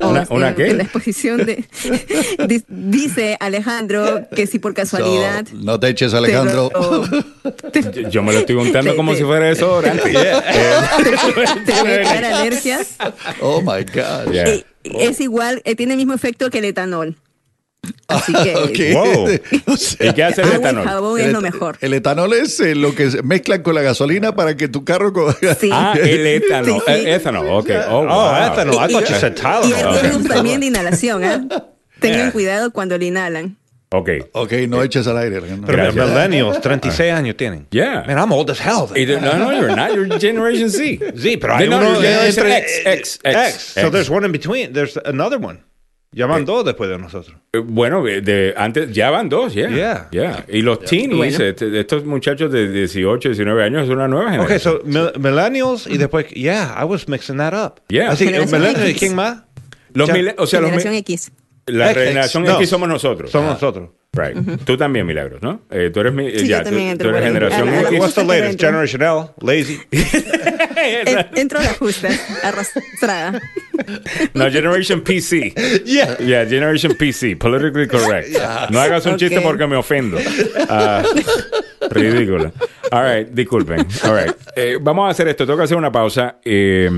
o, ¿Una- una eh, qué? en la exposición de... Di- Dice Alejandro que si por casualidad... So, no te eches, Alejandro. te lo- Yo, yo me lo estoy untando Te- como te- si fuera desodorante. te puede crear alergias. Oh my God. Yeah. Y Es igual, eh, tiene el mismo efecto que el etanol. Así que Ok. Wow. O sea, ¿Y qué hace el agua y etanol? jabón es lo mejor. el etanol es eh, lo que mezclan con la gasolina para que tu carro... co- Sí. Ah, el etanol. Sí. Eh, etanol, ok. Oh, Oh, wow. ethanol. I thought you said Y el Ok. virus también de inhalación, ¿ah? Tengan Yeah. cuidado cuando lo inhalan. Ok. ok, no eches al aire. Alejandro. Pero Gracias. millennials, 36 años tienen. Yeah. Man, I'm old as hell. De- no, no, you're not. You're Generation Z. Sí, pero hay No, uno Generation entre- X, X, X, So X. there's one in between. There's another one. Ya van dos después de nosotros. Eh, Bueno, de, antes ya van dos, ya. Yeah. Yeah. Y los teenies, Bueno. este, estos muchachos de 18, 19 años, es una nueva Okay, generación. so mil- millennials y después, yeah, I was mixing that up. Yeah. Así millennials quién más? los Ya. mile- o sea, los Generación X. la X, generación no. X somos nosotros. Somos nosotros. Right. Tú también, Milagros, ¿no? Eh, tú eres mi, Sí, ya, yo tú, también tú entro eres generación la- X. What's the latest? Generation L, lazy. En- Entro a la justa, arrastrada. No, Generation PC. Yeah. Yeah, Generation PC, politically correct. No hagas un chiste porque me ofendo. Ah, ridículo. All right, disculpen. All right. Eh, vamos a hacer esto. Tengo que hacer una pausa. Eh,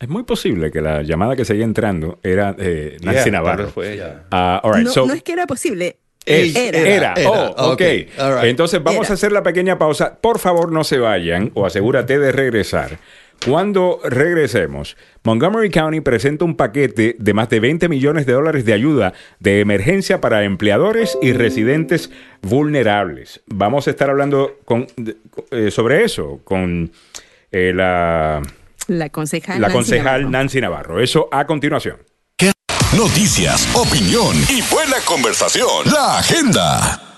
es muy posible que la llamada que seguía entrando era eh, Nancy Yeah, Navarro. fue ella. Ah, all right, No, so- no es que era posible. es- era. era. Era. Oh, ok. Ok. Right. Entonces vamos Era. a hacer la pequeña pausa. Por favor, no se vayan o asegúrate de regresar. Cuando regresemos, Montgomery County presenta un paquete de más de 20 millones de dólares de ayuda de emergencia para empleadores y residentes vulnerables. Vamos a estar hablando con, eh, sobre eso con eh, la, La concejal. la Nancy concejal Navarro. Nancy Navarro. Eso a continuación. Noticias, opinión y buena conversación. La agenda.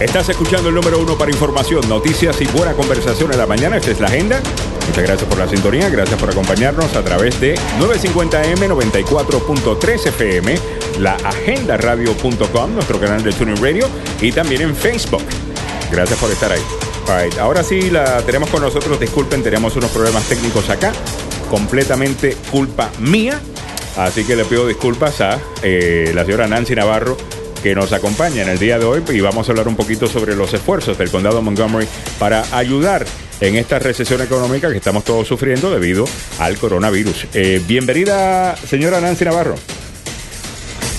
Estás escuchando el número uno para información, noticias y buena conversación en la mañana. Esta es la agenda. Muchas gracias por la sintonía, gracias por acompañarnos a través de 950M 94.3 FM, la agendaradio.com, nuestro canal de Tuning Radio y también en Facebook. Gracias por estar ahí. Ahora sí la tenemos con nosotros. Disculpen, tenemos unos problemas técnicos acá. Completamente culpa mía. Así que le pido disculpas a eh, la señora Nancy Navarro que nos acompaña en el día de hoy y vamos a hablar un poquito sobre los esfuerzos del condado de Montgomery para ayudar en esta recesión económica que estamos todos sufriendo debido al coronavirus. Eh, bienvenida, señora Nancy Navarro.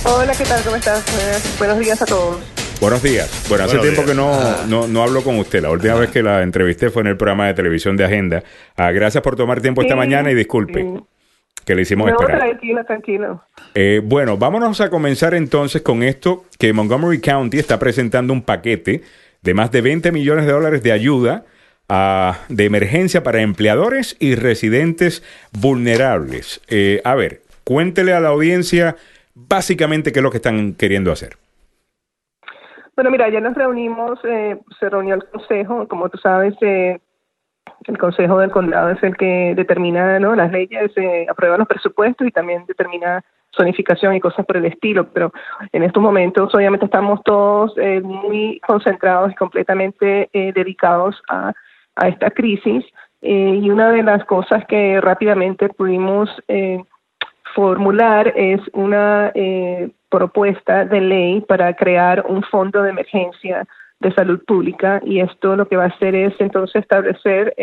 Hola, ¿qué tal? ¿Cómo estás? Eh, buenos días a todos. Buenos días. Bueno, hace Buenos tiempo días. que no, no, no hablo con usted. La última vez que la entrevisté fue en el programa de televisión de Agenda. Ah, gracias por tomar tiempo esta mañana y disculpe sí. Que le hicimos No, esperar. tranquilo, tranquilo. Eh, bueno, vámonos a comenzar entonces con esto, que Montgomery County está presentando un paquete de más de 20 millones de dólares de ayuda ah, de emergencia para empleadores y residentes vulnerables. Eh, a ver, cuéntele a la audiencia básicamente qué es lo que están queriendo hacer. Bueno, mira, ya nos reunimos, eh, se reunió el consejo, como tú sabes, eh, el consejo del condado es el que determina ¿no? las leyes, eh, aprueba los presupuestos y también determina zonificación y cosas por el estilo, pero en estos momentos obviamente estamos todos eh, muy concentrados y completamente eh, dedicados a, a, esta crisis eh, y una de las cosas que rápidamente pudimos formular es una propuesta de ley para crear un fondo de emergencia de salud pública y esto lo que va a hacer es entonces establecer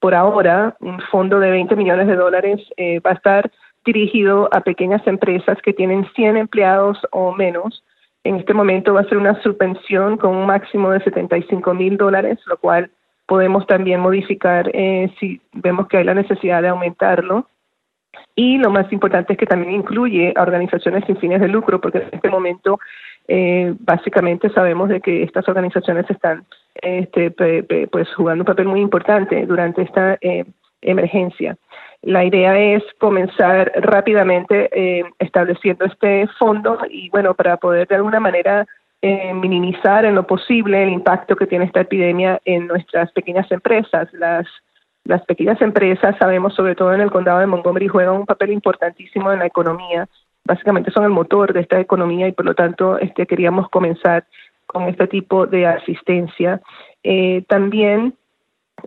por ahora un fondo de 20 millones de dólares va a estar dirigido a pequeñas empresas que tienen 100 empleados o menos. En este momento va a ser una subvención con un máximo de 75 mil dólares, lo cual podemos también modificar eh, si vemos que hay la necesidad de aumentarlo. Y lo más importante es que también incluye a organizaciones sin fines de lucro, porque en este momento eh, básicamente sabemos de que estas organizaciones están este, pues jugando un papel muy importante durante esta eh, emergencia. La idea es comenzar rápidamente eh, estableciendo este fondo y bueno, para poder de alguna manera eh, minimizar en lo posible el impacto que tiene esta epidemia en nuestras pequeñas empresas. Las, las pequeñas empresas, sabemos, sobre todo en el condado de Montgomery, juegan un papel importantísimo en la economía. Básicamente son el motor de esta economía y por lo tanto este, queríamos comenzar con este tipo de asistencia. Eh, también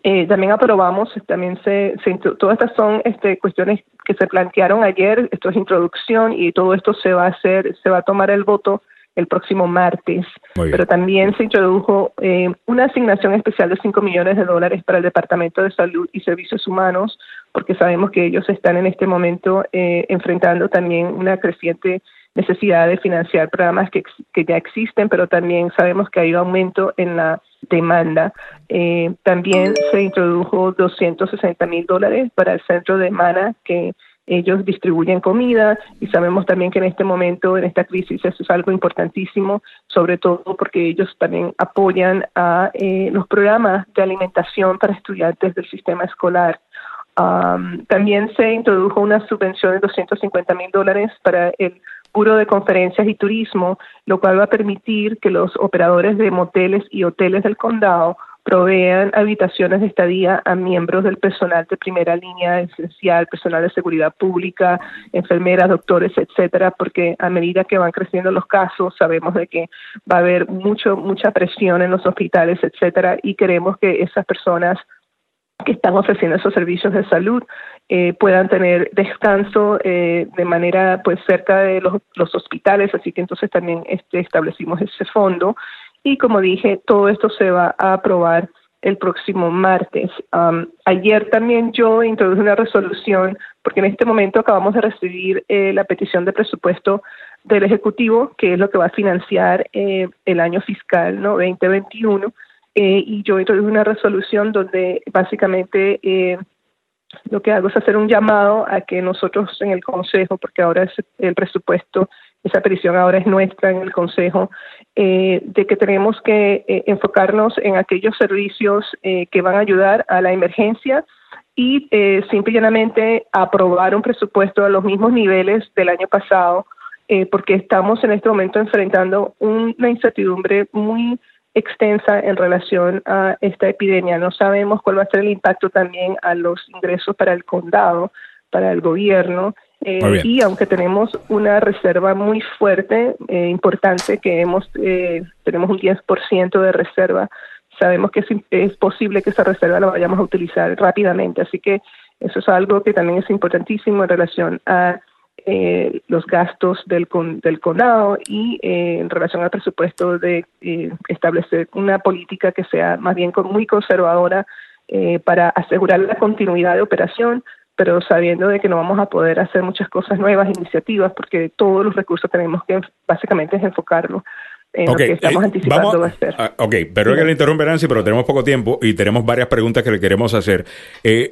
eh, también aprobamos, también se, todas estas son este, cuestiones que se plantearon ayer, esto es introducción y todo esto se va a hacer, se va a tomar el voto el próximo martes. Pero también se introdujo eh, una asignación especial de 5 millones de dólares para el Departamento de Salud y Servicios Humanos, porque sabemos que ellos están en este momento eh, enfrentando también una creciente necesidad de financiar programas que, que ya existen, pero también sabemos que hay un aumento en la demanda. Eh, también se introdujo 260 mil dólares para el centro de Mana que ellos distribuyen comida y sabemos también que en este momento, en esta crisis, eso es algo importantísimo, sobre todo porque ellos también apoyan a eh, los programas de alimentación para estudiantes del sistema escolar. también se introdujo una subvención de 250 mil dólares para el de Conferencias y Turismo, lo cual va a permitir que los operadores de moteles y hoteles del condado provean habitaciones de estadía a miembros del personal de primera línea esencial, personal de seguridad pública, enfermeras, doctores, etcétera, porque a medida que van creciendo los casos, sabemos de que va a haber mucho mucha presión en los hospitales, etcétera, y queremos que esas personas que están ofreciendo esos servicios de salud eh, puedan tener descanso eh, de manera pues cerca de los, los, hospitales, así que entonces también este, establecimos ese fondo y como dije, todo esto se va a aprobar el próximo martes. ayer también yo introduje una resolución, porque en este momento acabamos de recibir eh, la petición de presupuesto del Ejecutivo, que es lo que va a financiar el año fiscal ¿no? 2021 eh, y yo introduje una resolución donde básicamente eh, lo que hago es hacer un llamado a que nosotros en el Consejo, porque ahora es el presupuesto, esa petición ahora es nuestra en el Consejo, eh, de que tenemos que enfocarnos en aquellos servicios que van a ayudar a la emergencia y simple y llanamente aprobar un presupuesto a los mismos niveles del año pasado, porque estamos en este momento enfrentando una incertidumbre muy extensa en relación a esta epidemia. No sabemos cuál va a ser el impacto también a los ingresos para el condado, para el gobierno. Eh, y aunque tenemos una reserva muy fuerte, eh, importante, que hemos eh, tenemos un 10% de reserva, sabemos que es, es posible que esa reserva la vayamos a utilizar rápidamente. Así que eso es algo que también es importantísimo en relación a eh, los gastos del, del condado y eh, en relación al presupuesto de eh, establecer una política que sea más bien muy conservadora para asegurar la continuidad de operación, pero sabiendo de que no vamos a poder hacer muchas cosas nuevas, iniciativas, porque todos los recursos tenemos que básicamente es enfocarlo en lo que estamos anticipando va a ser. Ah, ok, pero que le interrumpe Nancy, pero tenemos poco tiempo y tenemos varias preguntas que le queremos hacer.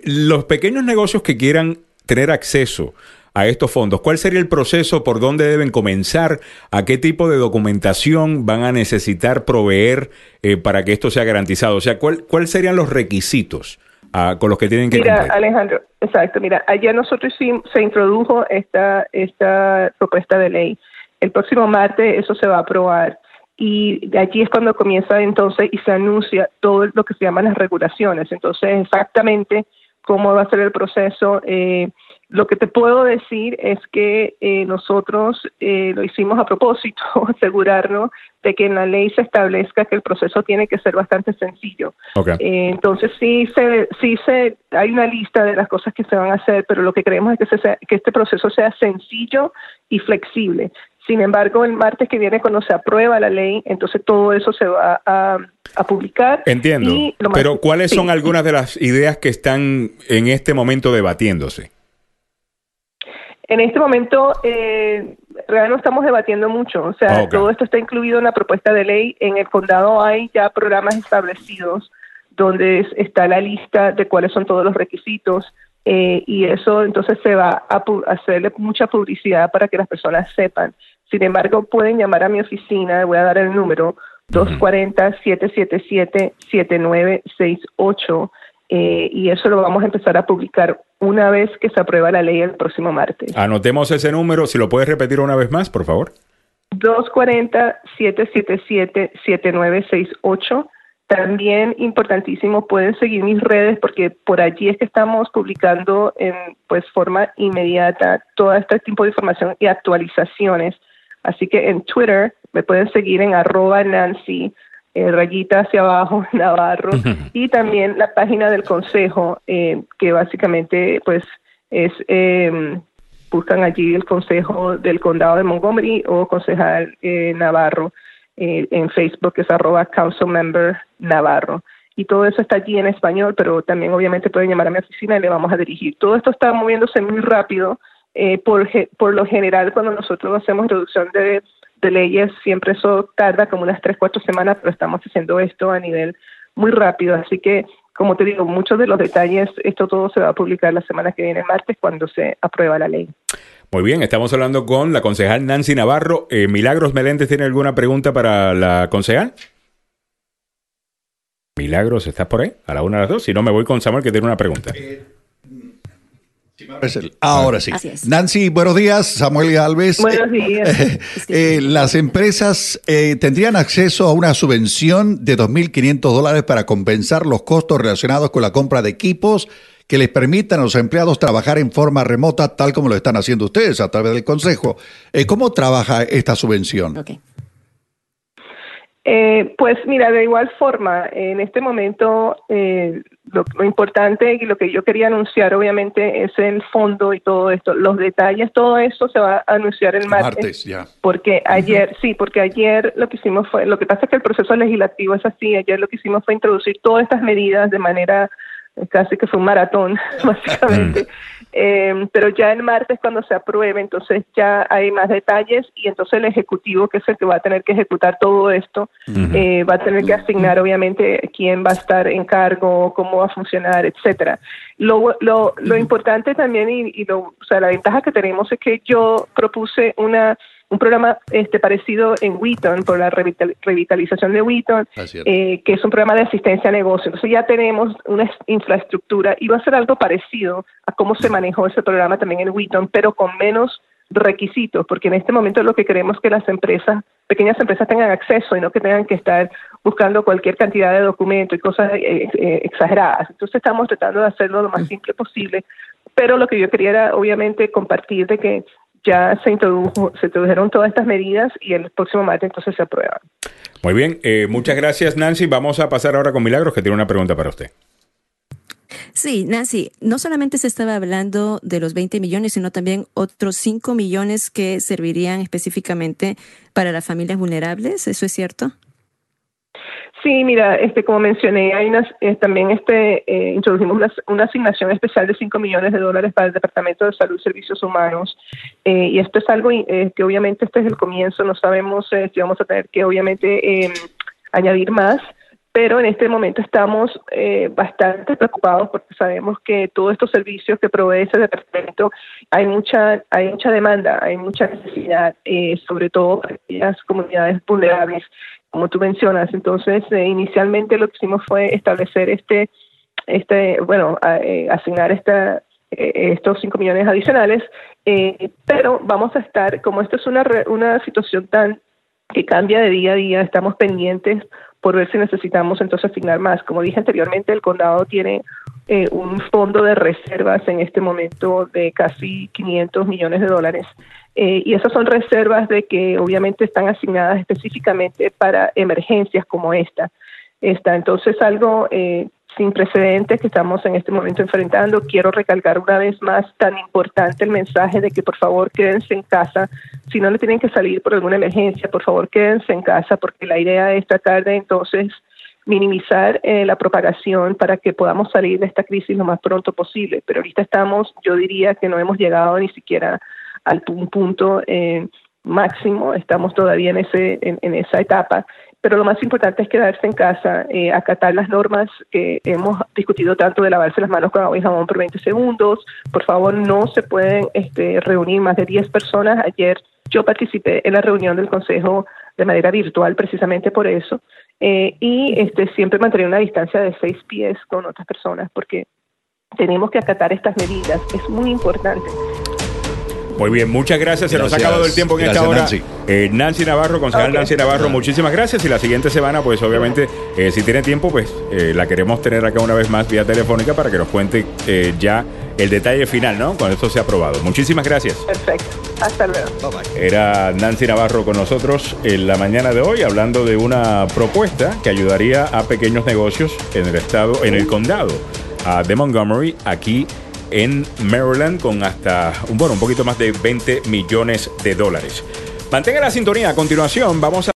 los pequeños negocios que quieran tener acceso a estos fondos. ¿Cuál sería el proceso? ¿Por dónde deben comenzar? ¿A qué tipo de documentación van a necesitar proveer eh, para que esto sea garantizado? O sea, ¿cuál, ¿cuáles serían los requisitos ah, con los que tienen que Mira, Alejandro, exacto. Mira, allá nosotros sí se introdujo esta, esta propuesta de ley. El próximo martes eso se va a aprobar y de allí es cuando comienza entonces y se anuncia todo lo que se llaman las regulaciones. Entonces, exactamente cómo va a ser el proceso. Eh, lo que te puedo decir es que eh, nosotros eh, lo hicimos a propósito, asegurarnos de que en la ley se establezca que el proceso tiene que ser bastante sencillo. Eh, entonces sí se, sí se, hay una lista de las cosas que se van a hacer, pero lo que queremos es que, se sea- que este proceso sea sencillo y flexible. Sin embargo, el martes que viene, cuando se aprueba la ley, entonces todo eso se va a, a publicar. Entiendo. Pero ¿cuáles sí. son algunas de las ideas que están en este momento debatiéndose? En este momento, eh, realmente no estamos debatiendo mucho. O sea, Ok. todo esto está incluido en la propuesta de ley. En el condado hay ya programas establecidos donde es- está la lista de cuáles son todos los requisitos. eh, y eso entonces se va a pu- hacerle mucha publicidad para que las personas sepan. Sin embargo, pueden llamar a mi oficina, voy a dar el número, 240-777-7968, eh, y eso lo vamos a empezar a publicar una vez que se aprueba la ley el próximo martes. Anotemos ese número. Si lo puedes repetir una vez más, por favor. 240-777-7968. También importantísimo, pueden seguir mis redes porque por allí es que estamos publicando en pues forma inmediata todo este tipo de información y actualizaciones. Así que en Twitter me pueden seguir en arroba Nancy, eh, rayita hacia abajo, Navarro, y también la página del consejo, eh, que básicamente pues es... eh, buscan allí el Consejo del Condado de Montgomery o Concejal eh, Navarro eh, en Facebook, que es arroba Council Member Navarro. Y todo eso está allí en español, pero también obviamente pueden llamar a mi oficina y le vamos a dirigir. Todo esto está moviéndose muy rápido. eh, por, por lo general, cuando nosotros hacemos reducción de, de leyes, siempre eso tarda como unas tres, cuatro semanas, pero estamos haciendo esto a nivel muy rápido. Así que, como te digo, muchos de los detalles, esto todo se va a publicar la semana que viene, martes, cuando se aprueba la ley. Muy bien, estamos hablando con la concejal Nancy Navarro. Eh, Milagros Meléndez, ¿tiene alguna pregunta para la concejal? Milagros, ¿estás por ahí? A la una a las dos. Si no, me voy con Samuel que tiene una pregunta. El- Ahora sí. Nancy, buenos días. Samuel Alves. Buenos días. Eh, las empresas eh, tendrían acceso a una subvención de 2.500 dólares para compensar los costos relacionados con la compra de equipos que les permitan a los empleados trabajar en forma remota, tal como lo están haciendo ustedes a través del Consejo. Eh, ¿Cómo trabaja esta subvención? Eh, pues mira, de igual forma, en este momento eh, lo, lo importante y lo que yo quería anunciar obviamente es el fondo y todo esto. Los detalles, todo esto se va a anunciar el martes. Porque ayer, sí, porque ayer lo que hicimos fue, lo que pasa es que el proceso legislativo es así, ayer lo que hicimos fue introducir todas estas medidas de manera casi que fue un maratón, básicamente. Eh, pero ya el martes cuando se apruebe, entonces ya hay más detalles y entonces el Ejecutivo, que es el que va a tener que ejecutar todo esto, eh, va a tener que asignar obviamente quién va a estar en cargo, cómo va a funcionar, etcétera. Lo, lo, lo importante también y, y lo, o sea, la ventaja que tenemos es que yo propuse una un programa este parecido en Wheaton por la revital- revitalización de Wheaton, es. eh, que es un programa de asistencia a negocios. Entonces ya tenemos una es- infraestructura y va a ser algo parecido a cómo se manejó ese programa también en Wheaton, pero con menos requisitos, porque en este momento lo que queremos es que las empresas, pequeñas empresas tengan acceso y no que tengan que estar buscando cualquier cantidad de documentos y cosas eh, eh, exageradas. Entonces estamos tratando de hacerlo lo más simple posible, pero lo que yo quería era obviamente compartir de que ya se introdujo, se introdujeron todas estas medidas y el próximo martes entonces se aprueban. Muy bien, eh, muchas gracias Nancy. Vamos a pasar ahora con Milagros que tiene una pregunta para usted. Sí, Nancy, no solamente se estaba hablando de los 20 millones, sino también otros 5 millones que servirían específicamente para las familias vulnerables, ¿eso es cierto? Sí, mira, este, como mencioné, hay unas, eh, también este, eh, introdujimos una, una asignación especial de 5 millones de dólares para el Departamento de Salud y Servicios Humanos. Eh, y esto es algo eh, que obviamente este es el comienzo, no sabemos si vamos a tener que obviamente añadir más, pero en este momento estamos eh, bastante preocupados porque sabemos que todos estos servicios que provee ese departamento hay mucha hay mucha demanda, hay mucha necesidad, eh, sobre todo para aquellas comunidades vulnerables, como tú mencionas. Entonces, eh, inicialmente lo que hicimos fue establecer este este bueno eh, asignar esta eh, estos 5 millones adicionales, eh, pero vamos a estar, como esto es una, una situación tan que cambia de día a día, estamos pendientes por ver si necesitamos entonces asignar más. Como dije anteriormente, el condado tiene eh, un fondo de reservas en este momento de casi 500 millones de dólares. Eh, y esas son reservas de que obviamente están asignadas específicamente para emergencias como esta. esta. Entonces, algo eh, sin precedentes que estamos en este momento enfrentando. Quiero recalcar una vez más tan importante el mensaje de que por favor quédense en casa. Si no le tienen que salir por alguna emergencia, por favor quédense en casa porque la idea es tratar de entonces minimizar eh, la propagación para que podamos salir de esta crisis lo más pronto posible. Pero ahorita estamos, yo diría que no hemos llegado ni siquiera al pu- punto eh, máximo, estamos todavía en, ese, en esa etapa. Pero lo más importante es quedarse en casa, eh, acatar las normas que hemos discutido tanto de lavarse las manos con agua y jabón por 20 segundos. Por favor, no se pueden este, reunir más de 10 personas. Ayer yo participé en la reunión del Consejo de manera virtual precisamente por eso. Eh, y este, siempre mantener una distancia de seis pies con otras personas porque tenemos que acatar estas medidas. Es muy importante. Muy bien, muchas gracias. Se nos ha acabado el tiempo en esta hora. Nancy. Eh, Nancy Navarro, concejal. Nancy Navarro, muchísimas gracias. Y la siguiente semana, pues obviamente, eh, si tiene tiempo, pues eh, la queremos tener acá una vez más vía telefónica para que nos cuente eh, ya el detalle final, ¿no? Cuando esto sea aprobado. Muchísimas gracias. Perfecto. Hasta luego. Era Nancy Navarro con nosotros en la mañana de hoy hablando de una propuesta que ayudaría a pequeños negocios en el estado, en el condado de Montgomery, aquí en Maryland, con hasta bueno, un poquito más de 20 millones de dólares. Mantenga la sintonía. A continuación, vamos a